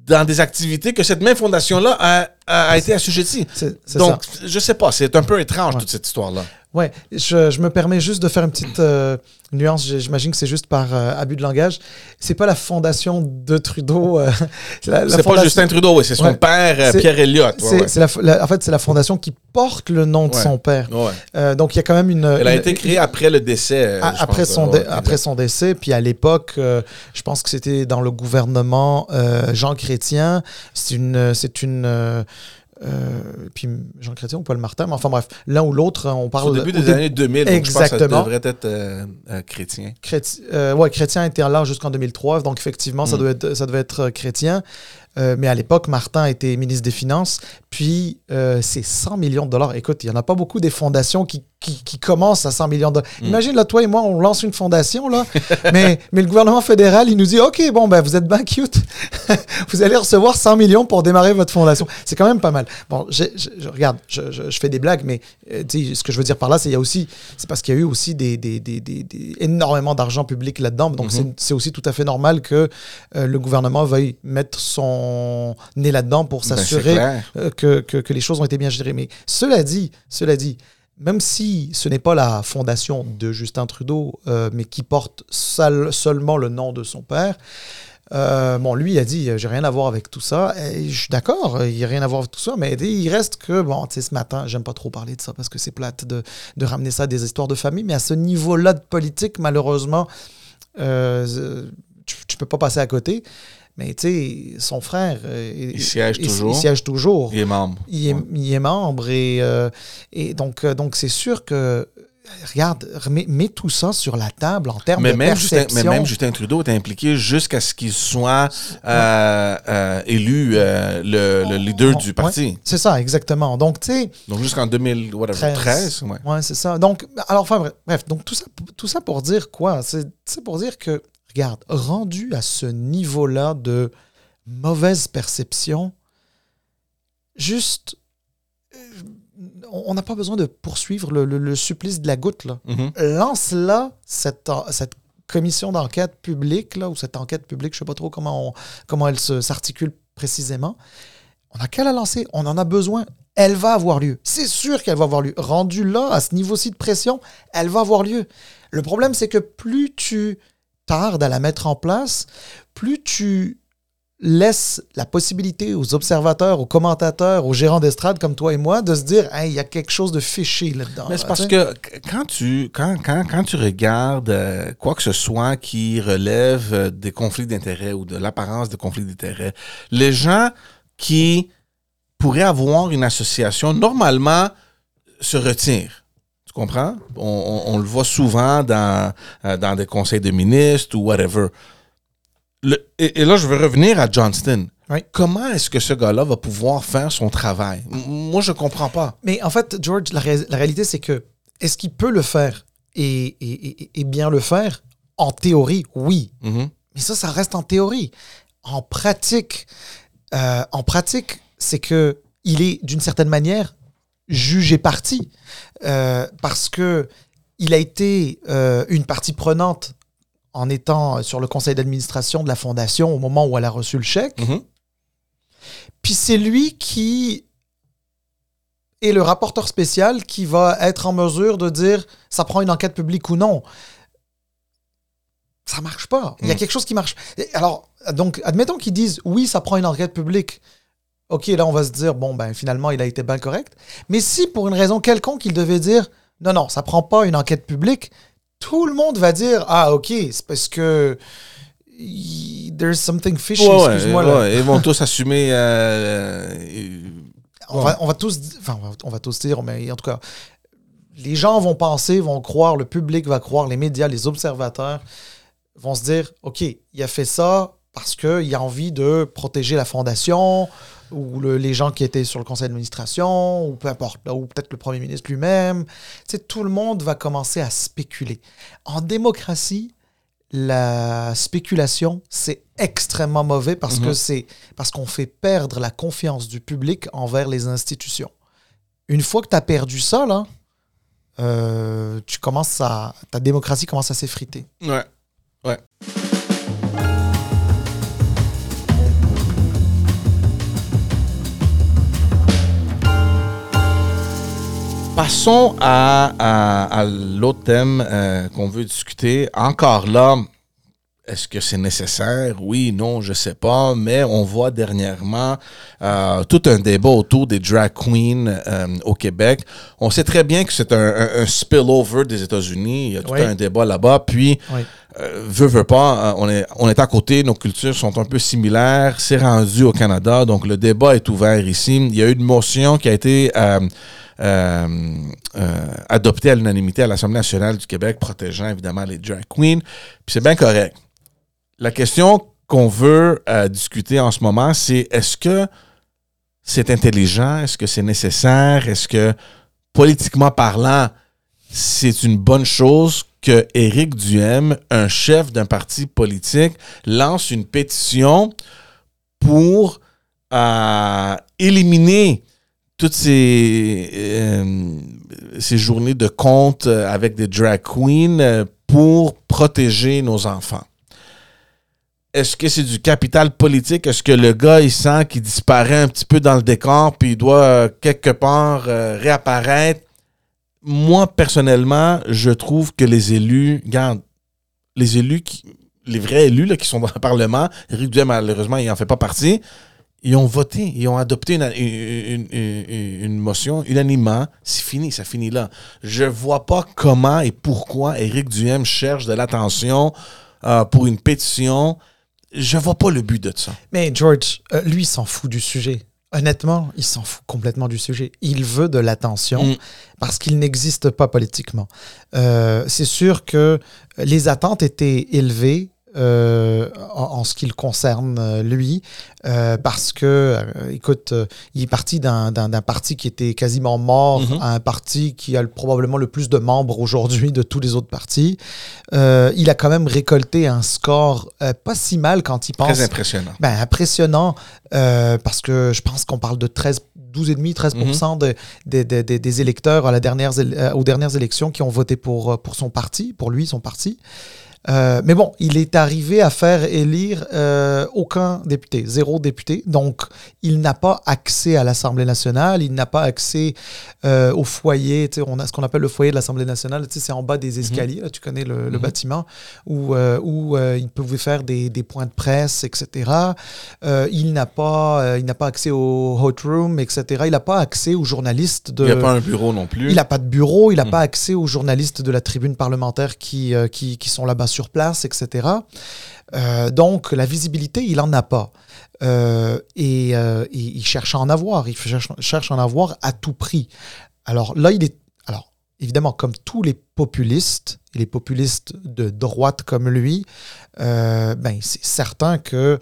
dans des activités que cette même fondation-là a, a, a été assujettie. Donc, ça. je sais pas, c'est un peu étrange Ouais. toute cette histoire-là. Ouais, je, je me permets juste de faire une petite euh, nuance. J'imagine que c'est juste par euh, abus de langage. C'est pas la fondation de Trudeau. euh, c'est pas Justin Trudeau, oui, c'est son Ouais. père euh, Pierre Elliott. Ouais, C'est ouais. la, la- en fait, c'est la fondation qui porte le nom de son père. Ouais. Euh, donc, il y a quand même une. Elle a été créée après le décès. euh, après, pense, son dé- après son décès, puis à l'époque, euh, je pense que c'était dans le gouvernement euh, Jean Chrétien. C'est une, c'est une, euh, puis Jean Chrétien ou Paul Martin, mais enfin bref, l'un ou l'autre, on Au parle début au des dé- années 2000, donc je pense que ça Exactement. devrait être euh, euh, chrétien. Chréti- euh, ouais, Chrétien était là jusqu'en 2003, donc effectivement, ça, Mm. devait être, ça devait être euh, chrétien. Euh, mais à l'époque, Martin était ministre des Finances, puis euh, c'est 100 millions de dollars. Écoute, il n'y en a pas beaucoup des fondations qui, qui, qui commence à 100 millions de dollars. Mm. Imagine, là, toi et moi, on lance une fondation, là, mais, mais le gouvernement fédéral, il nous dit, OK, bon, ben, vous êtes bien cute. vous allez recevoir 100 millions pour démarrer votre fondation. C'est quand même pas mal. Bon, je, regarde, je, je- je fais des blagues, mais euh, ce que je veux dire par là, c'est y a aussi, c'est parce qu'il y a eu aussi des, des- des- des- énormément d'argent public là-dedans. Donc, c'est- c'est aussi tout à fait normal que euh, le gouvernement veuille mettre son nez là-dedans pour Ben, s'assurer euh, que, que- que les choses ont été bien gérées. Mais cela dit, cela dit, même si ce n'est pas la fondation de Justin Trudeau, euh, mais qui porte seul- seulement le nom de son père, euh, bon, lui a dit, j'ai rien à voir avec tout ça. Et je suis d'accord, il n'y a rien à voir avec tout ça, mais il reste que, bon, tu sais, ce matin, j'aime pas trop parler de ça parce que c'est plate de, de ramener ça à des histoires de famille, mais à ce niveau-là de politique, malheureusement, euh, tu, tu peux pas passer à côté. Mais tu sais, son frère, euh, Il siège il- toujours. Il siège toujours Il est membre. il est, Ouais. il est membre et, euh, et donc euh, donc c'est sûr que regarde remets- mets tout ça sur la table en termes Mais de même, Justin, perception. mais même Justin Trudeau est impliqué jusqu'à ce qu'il soit euh, euh, élu le, le leader du Ouais, parti. c'est ça exactement donc tu sais Donc jusqu'en 2013. 13. ouais. c'est ça donc alors enfin bref, donc tout ça tout ça pour dire quoi? C'est c'est pour dire que regarde rendu à ce niveau là de mauvaise perception juste euh, on n'a pas besoin de poursuivre le, le- le supplice de la goutte là Mhm. lance là cette, commission d'enquête publique, là, ou cette enquête publique, je ne sais pas trop comment, on- comment elle se- s'articule précisément. On n'a qu'à la lancer, on en a besoin. Elle va avoir lieu. C'est sûr qu'elle va avoir lieu. Rendu là, à ce niveau-ci de pression, elle va avoir lieu. Le problème, c'est que plus tu tardes à la mettre en place, plus tu laisses la possibilité aux observateurs, aux commentateurs, aux gérants d'estrade comme toi et moi de se dire Hey, il y a quelque chose de fiché là-dedans. Mais c'est là, parce que qu- quand tu, quand, quand, quand tu regardes euh, quoi que ce soit qui relève euh, des conflits d'intérêts ou de l'apparence de conflits d'intérêts, les gens qui pourraient avoir une association, normalement, se retirent. Tu comprends? On, on- on le voit souvent dans, euh, dans des conseils de ministres ou whatever. Le- et, et là, je veux revenir à Johnston. Oui. Comment est-ce que ce gars-là va pouvoir faire son travail? Moi, je comprends pas. Mais en fait, George, la, ré- la réalité, c'est que est-ce qu'il peut le faire? Et, et- et- bien le faire? En théorie, oui. Mhm. Mais ça, ça reste en théorie. En pratique, euh, en pratique, c'est que il est d'une certaine manière jugé parti Euh, parce que il a été euh, une partie prenante en étant sur le conseil d'administration de la fondation au moment où elle a reçu le chèque. Mhm. Puis c'est lui qui est le rapporteur spécial qui va être en mesure de dire ça prend une enquête publique ou non. Ça marche pas. Il y a Mm. quelque chose qui marche. Et Alors, donc, admettons qu'ils disent oui, ça prend une enquête publique. OK, là, on va se dire bon, ben finalement, il a été bien correct. Mais si pour une raison quelconque, il devait dire non, non, ça prend pas une enquête publique, tout le monde va dire ah, OK, c'est parce que. There's something fishy, Ouais, excuse-moi. ouais, ils vont tous assumer. euh, on, va, on va tous enfin, on va tous dire, mais en tout cas, les gens vont penser, vont croire, le public va croire, les médias, les observateurs vont se dire, OK, il a fait ça parce qu'il a envie de protéger la fondation ou le- les gens qui étaient sur le conseil d'administration ou peu importe, ou peut-être le premier ministre lui-même. Tu sais, tout le monde va commencer à spéculer. En démocratie, la spéculation, c'est extrêmement mauvais parce que Mhm. c'est parce qu'on fait perdre la confiance du public envers les institutions. Une fois que tu as perdu ça, là, euh, tu commences à, ta démocratie commence à s'effriter. ouais. Ouais. Passons à, à- à l'autre thème euh, qu'on veut discuter. Encore là, est-ce que c'est nécessaire? Oui, non, je sais pas. Mais on voit dernièrement euh, tout un débat autour des drag queens euh, au Québec. On sait très bien que c'est un, un- un spillover des États-Unis. Il y a tout Oui. un débat là-bas. Puis, Oui. Euh, veut, pas, euh, on est, à côté, nos cultures sont un peu similaires. C'est rendu au Canada, donc le débat est ouvert ici. Il y a eu une motion qui a été euh, adoptée à l'unanimité à l'Assemblée nationale du Québec, protégeant évidemment les drag queens. Puis c'est bien correct. La question qu'on veut discuter en ce moment, c'est est-ce que c'est intelligent? Est-ce que c'est nécessaire? Est-ce que, politiquement parlant, c'est une bonne chose que Éric Duhem, un chef d'un parti politique, lance une pétition pour euh, éliminer toutes ces, euh, ces journées de compte avec des drag queens euh, pour protéger nos enfants. Est-ce que c'est du capital politique? Est-ce que le gars, il sent qu'il disparaît un petit peu dans le décor puis il doit quelque part réapparaître? Moi, personnellement, je trouve que les élus, regarde, les élus, qui, les vrais élus qui sont dans le Parlement, Éric Duhem, malheureusement, il n'en fait pas partie, ils ont voté, ils ont adopté une, motion unanimement. C'est fini, ça finit là. Je vois pas comment et pourquoi Éric Duhem cherche de l'attention euh, pour une pétition. Je vois pas le but de ça. Mais George, euh, lui, s'en fout du sujet. Honnêtement, il s'en fout complètement du sujet. Il veut de l'attention Mm. parce qu'il n'existe pas politiquement. Euh, c'est sûr que les attentes étaient élevées euh, en, en ce qui le concerne, euh, lui, euh, parce que, euh, écoute, euh, il est parti d'un parti qui était quasiment mort Mhm. à un parti qui a le- probablement le plus de membres aujourd'hui de tous les autres partis. Euh, il a quand même récolté un score euh, pas si mal quand il pense. Très impressionnant. Ben, impressionnant, euh, parce que je pense qu'on parle de 13, 12,5, 13 Mhm. de, de- de- de- des électeurs à la dernière, aux dernières élections qui ont voté pour, pour son parti, pour lui, son parti. Euh, mais bon, il est arrivé à faire élire euh, aucun député, zéro député. Donc, il n'a pas accès à l'Assemblée nationale, il n'a pas accès euh, au foyer. On a ce qu'on appelle le foyer de l'Assemblée nationale. C'est en bas des escaliers, là, tu connais le, le Mhm. bâtiment, où, où il pouvait faire des, des points de presse, etc. Il n'a pas, il n'a pas accès au hot room, etc. Il n'a pas accès aux journalistes de. Il n'y a pas un bureau non plus. Il n'a pas de bureau, il n'a Mm. pas accès aux journalistes de la tribune parlementaire qui, qui, qui sont là-bas sur place, etc. Euh, donc, la visibilité, il n'en a pas. Euh, et, euh, il cherche à en avoir. Il cherche, à en avoir à tout prix. Alors là, il est. Alors, évidemment, comme tous les populistes, les populistes de droite comme lui, ben, c'est certain que.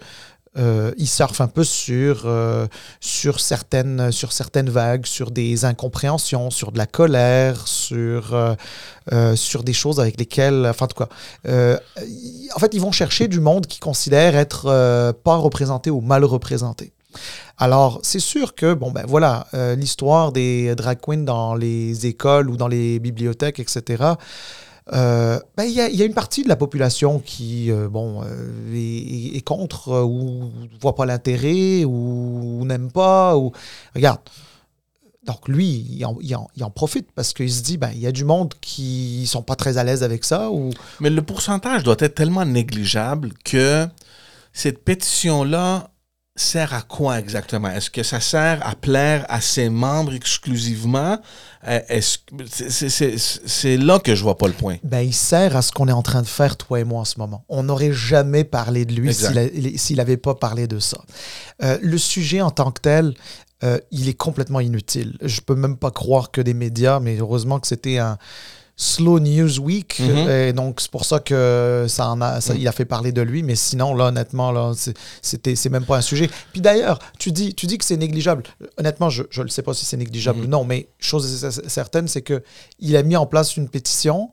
Euh, il surfe un peu sur, euh, sur, certaines, sur certaines vagues, sur des incompréhensions, sur de la colère, sur, euh, sur des choses avec lesquelles. Enfin, euh, y- en fait, ils vont chercher du monde qui considère être pas représenté ou mal représenté. Alors, c'est sûr que, bon, ben voilà, l'histoire des drag queens dans les écoles ou dans les bibliothèques, etc., euh, ben, il y, a- une partie de la population qui, euh, bon, euh, est, contre ou voit pas l'intérêt ou, n'aime pas. Ou... Regarde. Donc, lui, il en, profite parce qu'il se dit, ben, il y a du monde qui sont pas très à l'aise avec ça. Ou... Mais le pourcentage doit être tellement négligeable que cette pétition-là sert à quoi exactement? Est-ce que ça sert à plaire à ses membres exclusivement? Euh, est-ce c'est- là que je vois pas le point. Ben, il sert à ce qu'on est en train de faire, toi et moi, en ce moment. On n'aurait jamais parlé de lui s'il n'avait pas parlé de ça. Euh, le sujet en tant que tel, euh, il est complètement inutile. Je peux même pas croire que des médias, mais heureusement que c'était un slow news week, Mhm. et donc c'est pour ça que ça en a, ça, Mhm. il a fait parler de lui. Mais sinon, là, honnêtement, là, c'est- c'était, c'est même pas un sujet. Puis d'ailleurs, tu dis, tu dis que c'est négligeable. Honnêtement, je ne sais pas si c'est négligeable Mhm. ou non, mais chose certaine, c'est que il a mis en place une pétition.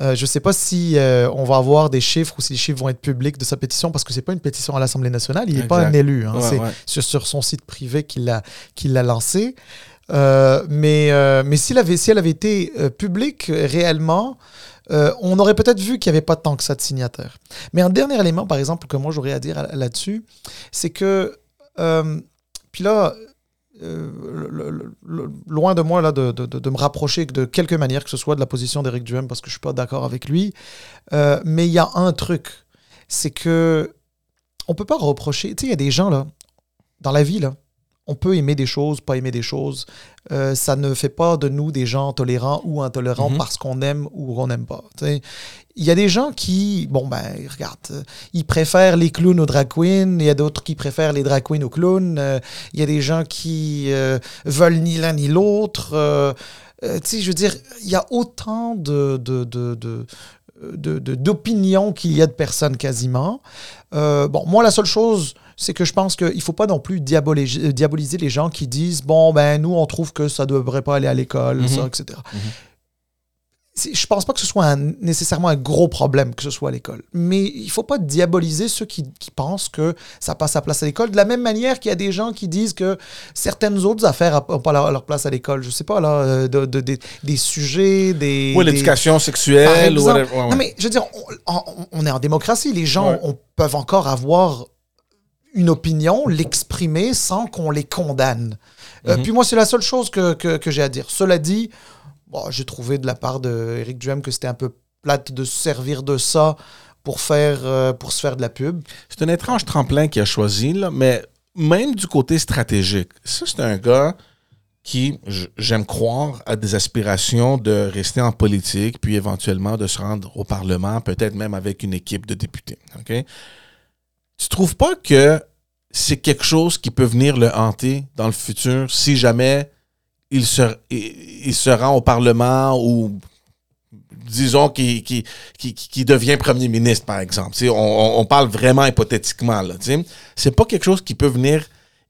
Euh, je ne sais pas si euh, on va avoir des chiffres ou si les chiffres vont être publics de sa pétition parce que c'est pas une pétition à l'Assemblée nationale. Il n'est pas un élu. hein. Ouais, c'est ouais. sur, sur son site privé qu'il l'a qu'il l'a lancé. Euh, mais euh, mais avait, si elle avait été euh, publique réellement, on aurait peut-être vu qu'il n'y avait pas tant que ça de signataires. Mais un dernier élément, par exemple, que moi j'aurais à dire là-dessus, c'est que, puis là, loin de moi là, de, de- de- me rapprocher de quelque manière que ce soit de la position d'Éric Duhem, parce que je suis pas d'accord avec lui, mais il y a un truc, c'est que on peut pas reprocher, tu sais, il y a des gens là, dans la vie là, on peut aimer des choses, pas aimer des choses. Euh, ça ne fait pas de nous des gens tolérants ou intolérants Mhm. parce qu'on aime ou qu'on n'aime pas. Il y a des gens qui, bon, ben, regarde, euh, ils préfèrent les clowns aux drag queens. Il y a d'autres qui préfèrent les drag queens aux clowns. euh, il y a des gens qui euh, veulent ni l'un ni l'autre. euh, tu sais, je veux dire, il y a autant de, de, de, de de- de- d'opinions qu'il y a de personnes quasiment. Euh, bon, moi, la seule chose, c'est que je pense qu'il ne faut pas non plus diaboliser, diaboliser les gens qui disent, bon, ben, nous, on trouve que ça ne devrait pas aller à l'école, ça, etc. Mhm. je pense pas que ce soit nécessairement un gros problème que ce soit à l'école. Mais il faut pas diaboliser ceux qui, pensent que ça passe sa place à l'école. De la même manière qu'il y a des gens qui disent que certaines autres affaires n'ont pas leur, place à l'école. Je sais pas, là, euh, de, des sujets, des... Oui, l'éducation sexuelle. Ou Non, mais je veux dire, on, est en démocratie. Les gens peuvent encore avoir une opinion, l'exprimer sans qu'on les condamne. Euh, mhm. puis moi, c'est la seule chose que, que j'ai à dire. Cela dit, j'ai trouvé de la part d'Éric Duhem que c'était un peu plate de se servir de ça pour, faire, euh, pour se faire de la pub. C'est un étrange tremplin qu'il a choisi, là, mais même du côté stratégique, ça, c'est un gars qui, j'aime croire, a des aspirations de rester en politique, puis éventuellement de se rendre au Parlement, peut-être même avec une équipe de députés. OK? Tu trouves pas que c'est quelque chose qui peut venir le hanter dans le futur si jamais il se, il, se rend au Parlement ou disons qu'il qui, devient premier ministre, par exemple? On, on, parle vraiment hypothétiquement. C'est pas quelque chose qui peut venir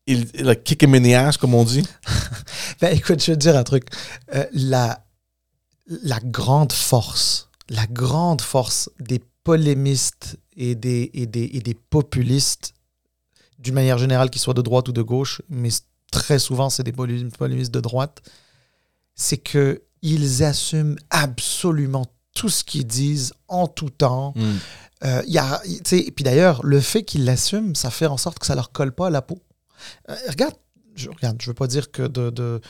il, il kick him in comme on dit? ben, écoute, je vais te dire un truc. Euh, la, la grande force, la grande force des polémistes et des, et des, et des populistes, d'une manière générale, qu'ils soient de droite ou de gauche, mais très souvent c'est des polémistes de droite, c'est que ils assument absolument tout ce qu'ils disent en tout temps. Mm. Euh, y a, et puis d'ailleurs, le fait qu'ils l'assument, ça fait en sorte que ça leur colle pas à la peau. Euh, regarde, je regarde, je veux pas dire que de, de,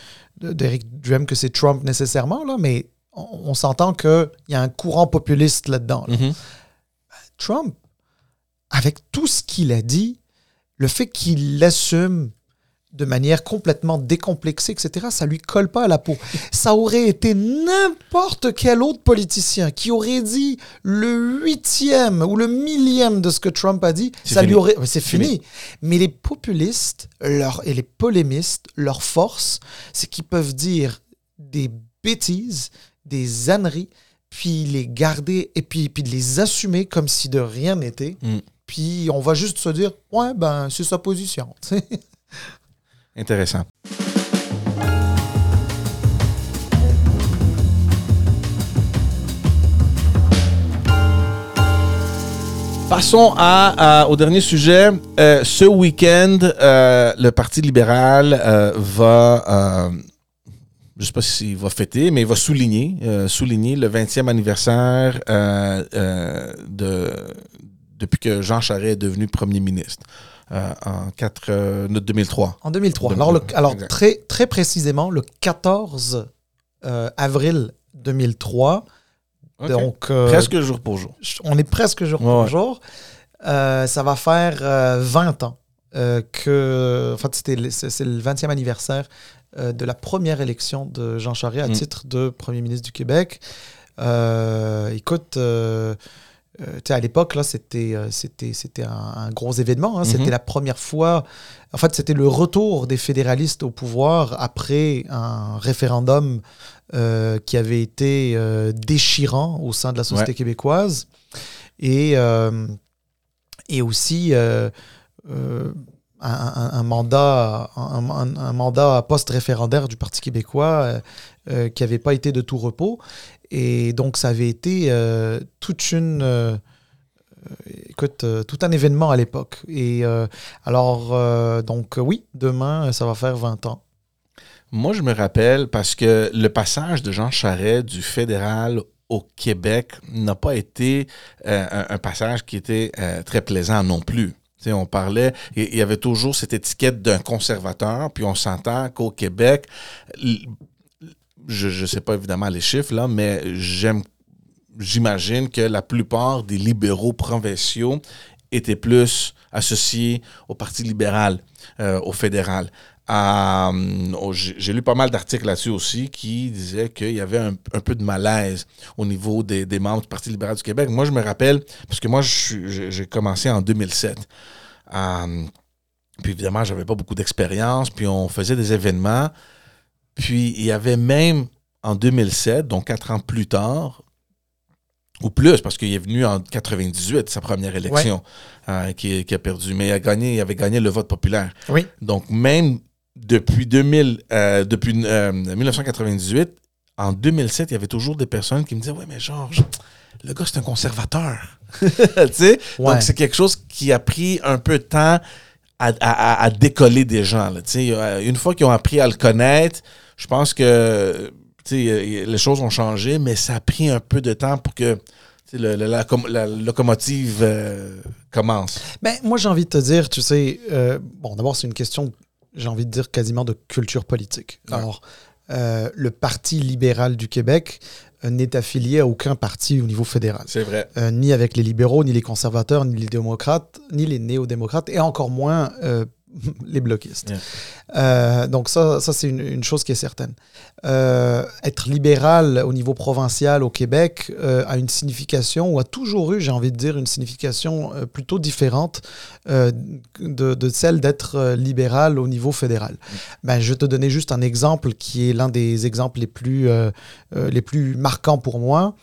d'Eric Duhem que c'est Trump nécessairement, là, mais on, s'entend qu'il y a un courant populiste là-dedans. Mm-hmm. Trump, avec tout ce qu'il a dit, le fait qu'il l'assume de manière complètement décomplexée, etc., ça lui colle pas à la peau. Ça aurait été n'importe quel autre politicien qui aurait dit le huitième ou le millième de ce que Trump a dit, ça lui aurait... C'est fini. Mais les populistes leur, et les polémistes, leur force, c'est qu'ils peuvent dire des bêtises, des âneries, puis les garder et puis, puis les assumer comme si de rien n'était. Mm. Puis on va juste se dire, ouais, ben, c'est sa position. Intéressant. Passons à, au dernier sujet. Euh, ce week-end, euh, le Parti libéral euh, va, je ne sais pas s'il va fêter, mais il va souligner, souligner le 20e anniversaire de, depuis que Jean Charest est devenu premier ministre. Euh, en 4, 2003. Euh, en 2003. alors, alors très, très précisément, le 14 euh, avril 2003. Donc, presque jour pour jour. On est presque jour pour jour. ça va faire 20 ans que. En fait, c'était, c'est, le 20e anniversaire de la première élection de Jean Charest à mm. titre de premier ministre du Québec. écoute, euh, à l'époque, là, c'était, euh, c'était, c'était un, gros événement. Hein. C'était mhm. la première fois. En fait, c'était le retour des fédéralistes au pouvoir après un référendum euh, qui avait été déchirant au sein de la société québécoise. Et, et aussi un, mandat, un, post-référendaire du Parti québécois qui n'avait pas été de tout repos. Et donc, ça avait été euh, toute une. Euh, écoute, euh, tout un événement à l'époque. Et alors, donc, oui, demain, ça va faire 20 ans. Moi, je me rappelle parce que le passage de Jean Charest du fédéral au Québec n'a pas été un, passage qui était très plaisant non plus. On parlait, il y avait toujours cette étiquette d'un conservateur, puis on s'entend qu'au Québec, je ne sais pas évidemment les chiffres, là, mais j'imagine que la plupart des libéraux provinciaux étaient plus associés au Parti libéral, euh, au fédéral. Euh, j'ai lu pas mal d'articles là-dessus aussi qui disaient qu'il y avait un, peu de malaise au niveau des, membres du Parti libéral du Québec. Moi, je me rappelle, parce que moi, j'ai commencé en 2007. Euh, puis évidemment, j'avais pas beaucoup d'expérience, puis on faisait des événements. Puis il y avait même en 2007, donc quatre ans plus tard, ou plus, parce qu'il est venu en 98, sa première élection, euh, qui, a perdu. Mais il, a gagné, il avait gagné le vote populaire. Oui. Donc même depuis, 2000, euh, depuis 1998, euh, en 2007, il y avait toujours des personnes qui me disaient Ouais, mais Georges, le gars, c'est un conservateur. tu sais? Ouais. Donc, c'est quelque chose qui a pris un peu de temps à, à- à décoller des gens. Là. Euh, Une fois qu'ils ont appris à le connaître, je pense que les choses ont changé, mais ça a pris un peu de temps pour que le- le- la, com- la locomotive euh, commence. Ben, moi, j'ai envie de te dire, tu sais, euh, bon, d'abord, c'est une question, j'ai envie de dire, quasiment de culture politique. Ouais. Alors, euh, le Parti libéral du Québec euh, n'est affilié à aucun parti au niveau fédéral. C'est vrai. Euh, ni avec les libéraux, ni les conservateurs, ni les démocrates, ni les néo-démocrates, et encore moins les bloquistes. Yeah. Euh, donc ça, ça c'est une, une chose qui est certaine. Euh, être libéral au niveau provincial au Québec euh, a une signification, ou a toujours eu, j'ai envie de dire, une signification plutôt différente de, de celle d'être libéral au niveau fédéral. Ben, je vais te donner juste un exemple qui est l'un des exemples les plus, les plus marquants pour moi.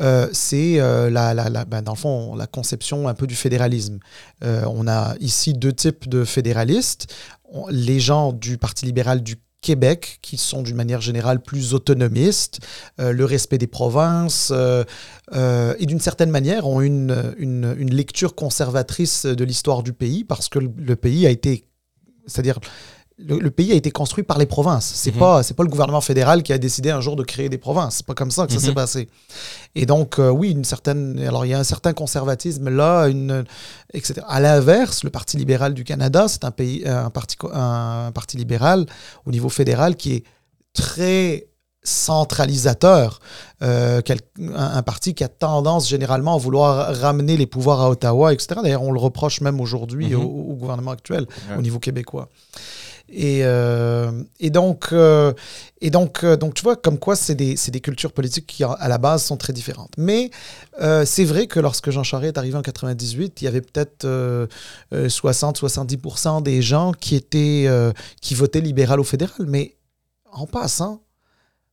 Euh, c'est euh, la, ben, dans le fond la conception un peu du fédéralisme. Euh, on a ici deux types de fédéralistes. Les gens du Parti libéral du Québec, qui sont d'une manière générale plus autonomistes, le respect des provinces, et d'une certaine manière ont une, une, une lecture conservatrice de l'histoire du pays, parce que le, le pays a été, c'est-à-dire le, le pays a été construit par les provinces. C'est Mhm. pas c'est pas le gouvernement fédéral qui a décidé un jour de créer des provinces. C'est pas comme ça que ça Mhm. s'est passé. Et donc euh, oui, une certaine alors il y a un certain conservatisme là, une etc. À l'inverse, le Parti libéral du Canada, c'est un pays un parti un parti libéral au niveau fédéral qui est très centralisateur, euh, un, un parti qui a tendance généralement à vouloir ramener les pouvoirs à Ottawa, etc. D'ailleurs, on le reproche même aujourd'hui Mhm. au, au gouvernement actuel, Ouais. au niveau québécois. Et, euh, et donc, euh, et donc, euh, donc, tu vois, comme quoi c'est des, des cultures politiques qui, à la base, sont très différentes. Mais c'est vrai que lorsque Jean Charest est arrivé en 98, il y avait peut-être euh, 60-70% des gens qui, étaient, qui votaient libéral au fédéral. Mais en passant,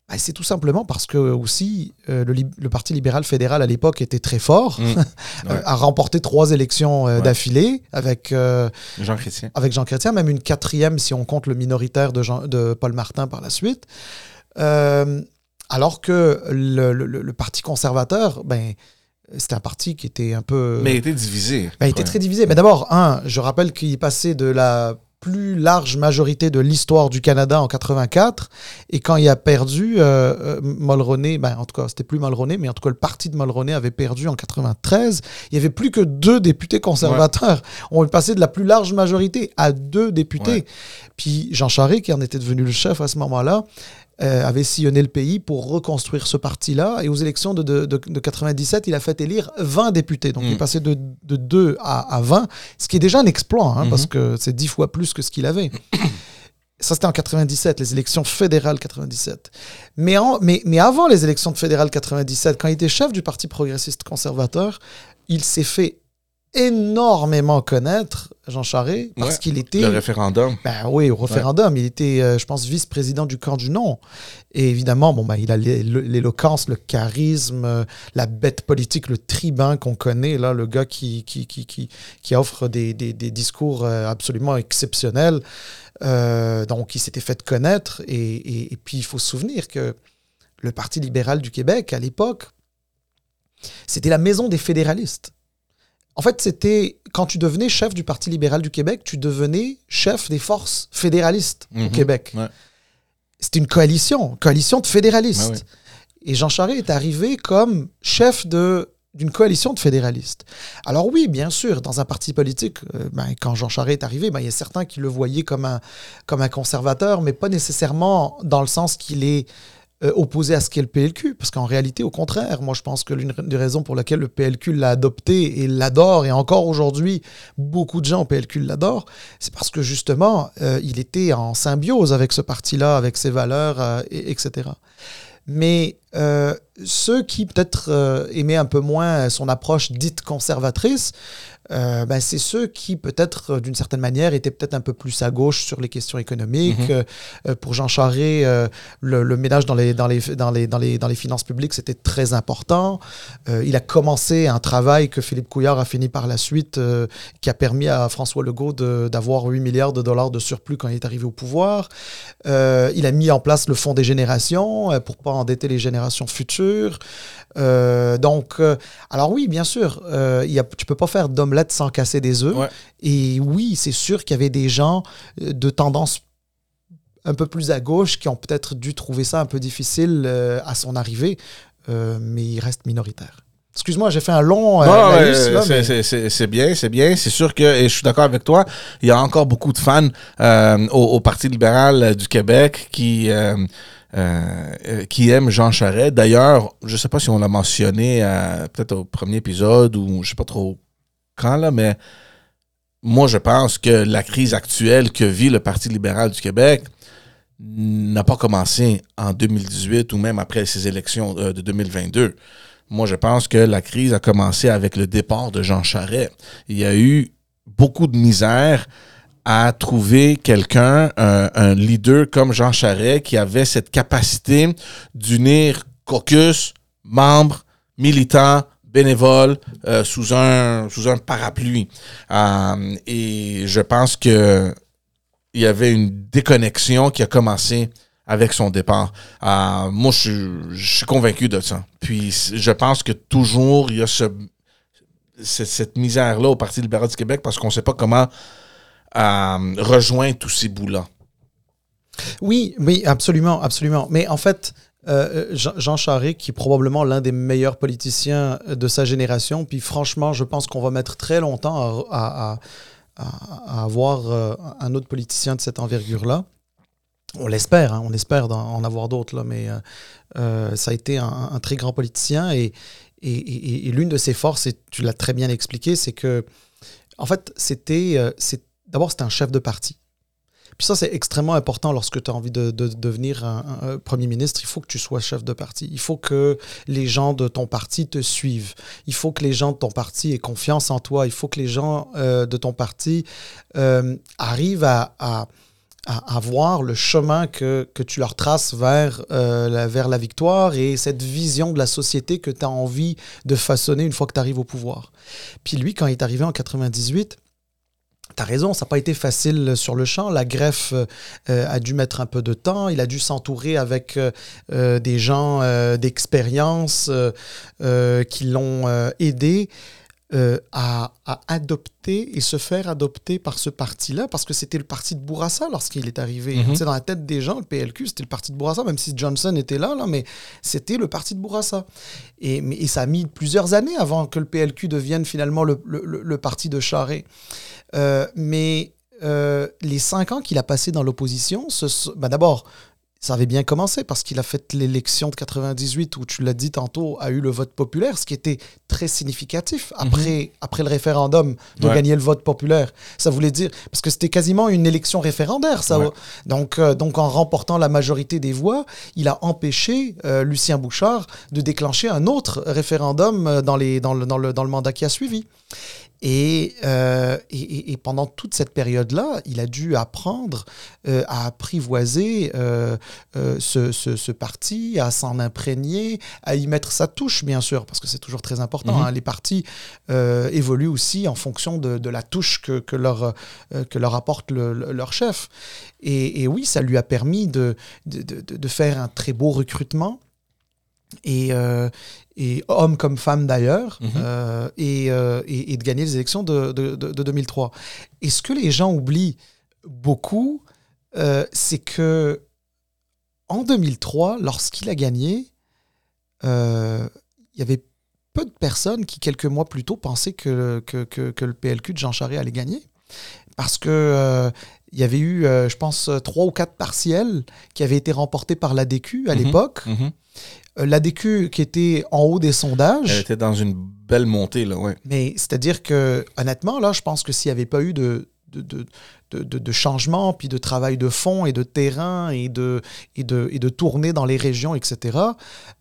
ben, c'est tout simplement parce que aussi euh, le, Parti libéral fédéral à l'époque était très fort, Mm. Ouais. a remporté trois élections euh, Ouais. d'affilée avec euh, Jean Chrétien. avec Jean Chrétien, même une quatrième si on compte le minoritaire de, Jean- de Paul Martin par la suite. Alors que le, le- le- le Parti conservateur, ben, c'était un parti qui était un peu... Mais il était divisé. ben, il était très divisé. Mais d'abord, un, je rappelle qu'il passait de la plus large majorité de l'histoire du Canada en 84, et quand il a perdu, euh, euh, Mulroney, ben, en tout cas, c'était plus Mulroney, mais en tout cas, le parti de Mulroney avait perdu en 93, il y avait plus que deux députés conservateurs. On est passé de la plus large majorité à deux députés. Ouais. Puis Jean Charest, qui en était devenu le chef à ce moment-là, euh, avait sillonné le pays pour reconstruire ce parti-là. Et aux élections de, de, de- de 97, il a fait élire 20 députés. Donc Mm. il est passé de, de 2 à, à 20, ce qui est déjà un exploit, hein, parce que c'est 10 fois plus que ce qu'il avait. Ça, c'était en 97, les élections fédérales 97. Mais, en- mais, mais avant les élections fédérales 97, quand il était chef du Parti progressiste conservateur, il s'est fait énormément connaître, Jean Charest, parce Ouais, qu'il était... Le référendum. Ben oui, au référendum, il était, euh, je pense, vice-président du camp du non. Et évidemment, bon, ben, il a l'é- l'éloquence, le charisme, euh, la bête politique, le tribun qu'on connaît, là, le gars qui, qui, qui, qui, qui offre des, des, des discours euh, absolument exceptionnels. Euh, donc, il s'était fait connaître. Et, et, et puis, il faut se souvenir que le Parti libéral du Québec, à l'époque, c'était la maison des fédéralistes. En fait, c'était quand tu devenais chef du Parti libéral du Québec, tu devenais chef des forces fédéralistes au Mhm. Québec. Ouais. C'était une coalition, coalition de fédéralistes. Ouais. Et Jean Charest est arrivé comme chef de d'une coalition de fédéralistes. Alors oui, bien sûr, dans un parti politique, euh, ben, quand Jean Charest est arrivé, ben, il y a certains qui le voyaient comme un, comme un conservateur, mais pas nécessairement dans le sens qu'il est euh, opposé à ce qu'est le PLQ. Parce qu'en réalité, au contraire, moi je pense que l'une des raisons pour laquelle le PLQ l'a adopté et l'adore, et encore aujourd'hui, beaucoup de gens au PLQ l'adorent, c'est parce que justement, euh, il était en symbiose avec ce parti-là, avec ses valeurs, euh, et- etc. Mais ceux qui peut-être aimaient un peu moins son approche dite conservatrice, euh, ben, c'est ceux qui, peut-être, euh, d'une certaine manière, étaient peut-être un peu plus à gauche sur les questions économiques. Mhm. Euh, pour Jean Charest, le, ménage dans les, dans, les, dans, les, dans, les, dans les finances publiques, c'était très important. il a commencé un travail que Philippe Couillard a fini par la suite, qui a permis à François Legault d'avoir 8 milliards de dollars de surplus quand il est arrivé au pouvoir. il a mis en place le Fonds des générations pour pas endetter les générations futures. Donc, alors oui, bien sûr, y a, tu peux pas faire d'omelette sans casser des œufs. Et oui, c'est sûr qu'il y avait des gens euh, de tendance un peu plus à gauche qui ont peut-être dû trouver ça un peu difficile à son arrivée, mais il reste minoritaire. Excuse-moi, j'ai fait un long. c'est bien, c'est bien. C'est sûr que, et je suis d'accord avec toi, il y a encore beaucoup de fans au, Parti libéral du Québec qui euh, euh, qui aime Jean Charest. D'ailleurs, je ne sais pas si on l'a mentionné euh, peut-être au premier épisode ou je ne sais pas trop quand, là, mais moi, je pense que la crise actuelle que vit le Parti libéral du Québec n'a pas commencé en 2018 ou même après ces élections de 2022. Moi, je pense que la crise a commencé avec le départ de Jean Charest. Il y a eu beaucoup de misère à trouver quelqu'un, un, leader comme Jean Charest, qui avait cette capacité d'unir caucus, membres, militants, bénévoles euh, sous un parapluie. Euh, et je pense que il y avait une déconnexion qui a commencé avec son départ. Euh, moi, je, suis convaincu de ça. Puis, je pense que toujours, il y a ce, cette misère-là au Parti libéral du Québec parce qu'on ne sait pas comment rejoint tous ces bouts-là. Oui, oui, absolument, absolument. Mais en fait, euh, Jean Charest, qui est probablement l'un des meilleurs politiciens de sa génération, puis franchement, je pense qu'on va mettre très longtemps à, avoir euh, un autre politicien de cette envergure-là. On l'espère, hein, on espère en avoir d'autres, mais ça a été un, très grand politicien et, l'une de ses forces, et tu l'as très bien expliqué, c'est que, en fait, c'était D'abord, c'est un chef de parti. Puis ça, c'est extrêmement important lorsque tu as envie de, devenir un, Premier ministre. Il faut que tu sois chef de parti. Il faut que les gens de ton parti te suivent. Il faut que les gens de ton parti aient confiance en toi. Il faut que les gens euh, de ton parti euh, arrivent à, à, voir le chemin que, tu leur traces vers, euh, la, vers la victoire et cette vision de la société que tu as envie de façonner une fois que tu arrives au pouvoir. Puis lui, quand il est arrivé en 98, T'as raison, ça n'a pas été facile sur le champ. La greffe euh, a dû mettre un peu de temps. Il a dû s'entourer avec euh, euh, des gens d'expérience qui l'ont aidé. À, adopter et se faire adopter par ce parti-là, parce que c'était le parti de Bourassa lorsqu'il est arrivé. C'est mm-hmm. Dans la tête des gens, le PLQ, c'était le parti de Bourassa, même si Johnson était là, là mais c'était le parti de Bourassa. Et, et, ça a mis plusieurs années avant que le PLQ devienne finalement le, le, le parti de Charest. Euh, mais euh, les cinq ans qu'il a passé dans l'opposition, ben d'abord, ça avait bien commencé parce qu'il a fait l'élection de 98 où, tu l'as dit tantôt, a eu le vote populaire, ce qui était très significatif après, mhm. après le référendum de gagner le vote populaire. Ça voulait dire, parce que c'était quasiment une élection référendaire, ça. Donc, euh, donc en remportant la majorité des voix, il a empêché Lucien Bouchard de déclencher un autre référendum dans, les, dans, le, dans, le, dans le mandat qui a suivi. Euh, et, et, pendant toute cette période-là, il a dû apprendre euh, à apprivoiser euh, ce, ce, parti, à s'en imprégner, à y mettre sa touche, bien sûr, parce que c'est toujours très important. Mhm. Hein. Les partis évoluent aussi en fonction de, de la touche que, que, leur, que leur apporte leur chef. Et, oui, ça lui a permis de, de, de faire un très beau recrutement. Et, et hommes comme femmes d'ailleurs, mhm. euh, euh, et, et, de gagner les élections de, de, de, 2003. Et ce que les gens oublient beaucoup, euh, c'est que en 2003, lorsqu'il a gagné, il y avait peu de personnes qui, quelques mois plus tôt, pensaient que, que, que, le PLQ de Jean Charest allait gagner. Parce que il y avait eu, je pense, trois ou quatre partiels qui avaient été remportés par l'ADQ à mhm. l'époque. Mhm. Euh, L'ADQ qui était en haut des sondages. Elle était dans une belle montée, là, ouais. Mais c'est-à-dire que, honnêtement, là, je pense que s'il n'y avait pas eu de, de, de, de, changement, puis de travail de fond et de terrain et de, et de, et de tournée dans les régions, etc.,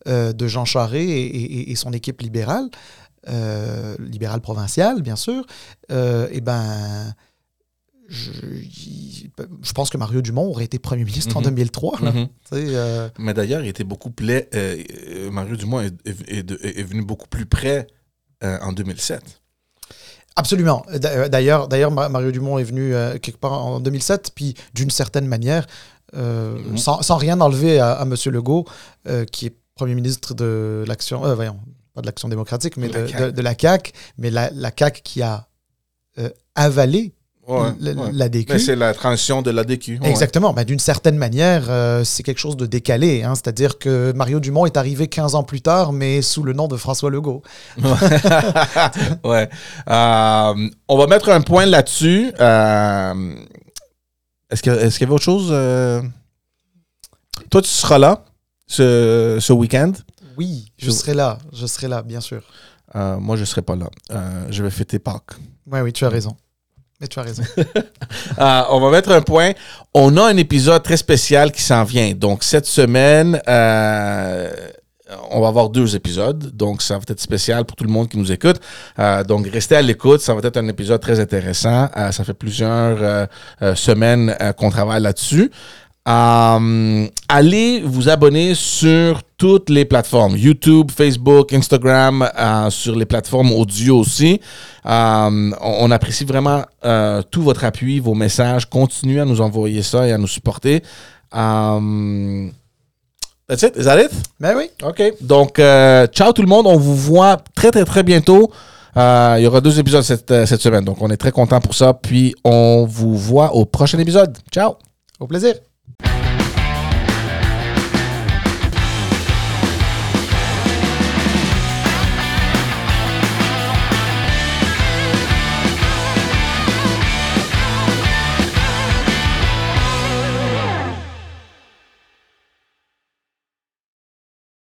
euh, de Jean Charest et, et, son équipe libérale, euh, libérale provinciale, bien sûr, euh, et ben. Je, je, pense que Mario Dumont aurait été premier ministre en 2003. Mhm. Mhm. Euh, Mais d'ailleurs, il était beaucoup plus. Mario Dumont est, est, est, venu beaucoup plus près en 2007. Absolument. Euh, d'ailleurs, d'ailleurs, Mario Dumont est venu euh, quelque part en 2007, puis d'une certaine manière, euh, mhm. sans, rien enlever à, à M. Legault, qui est Premier ministre de l'Action, voyons, pas de l'Action démocratique, mais de, la CAQ, mais la, la CAQ qui a avalé l'ADQ. C'est la transition de l'ADQ. Exactement. Ben, D'une certaine manière, euh, c'est quelque chose de décalé. Hein. C'est-à-dire que Mario Dumont est arrivé 15 ans plus tard, mais sous le nom de François Legault. ouais. Euh, on va mettre un point là-dessus. Euh, est-ce qu'il est y avait autre chose? Toi, tu seras là ce, ce week-end? Oui, je, serai là. Je serai là, bien sûr. moi, je ne serai pas là. je vais fêter Pâques. Oui, oui, tu as raison. Mais tu as raison. Euh, on va mettre un point. On a un épisode très spécial qui s'en vient. Donc, cette semaine, euh, on va avoir deux épisodes. Donc, ça va être spécial pour tout le monde qui nous écoute. Euh, donc, restez à l'écoute. Ça va être un épisode très intéressant. ça fait plusieurs semaines qu'on travaille là-dessus. Euh, allez vous abonner sur toutes les plateformes, YouTube, Facebook, Instagram, euh, sur les plateformes audio aussi. Euh, on, apprécie vraiment tout votre appui, vos messages. Continuez à nous envoyer ça et à nous supporter. That's it? Is that it? Ben oui. OK. Donc, ciao tout le monde. On vous voit très, très, très bientôt. il y aura deux épisodes cette, cette semaine. Donc, on est très content pour ça. Puis, on vous voit au prochain épisode. Ciao. Au plaisir. Bye.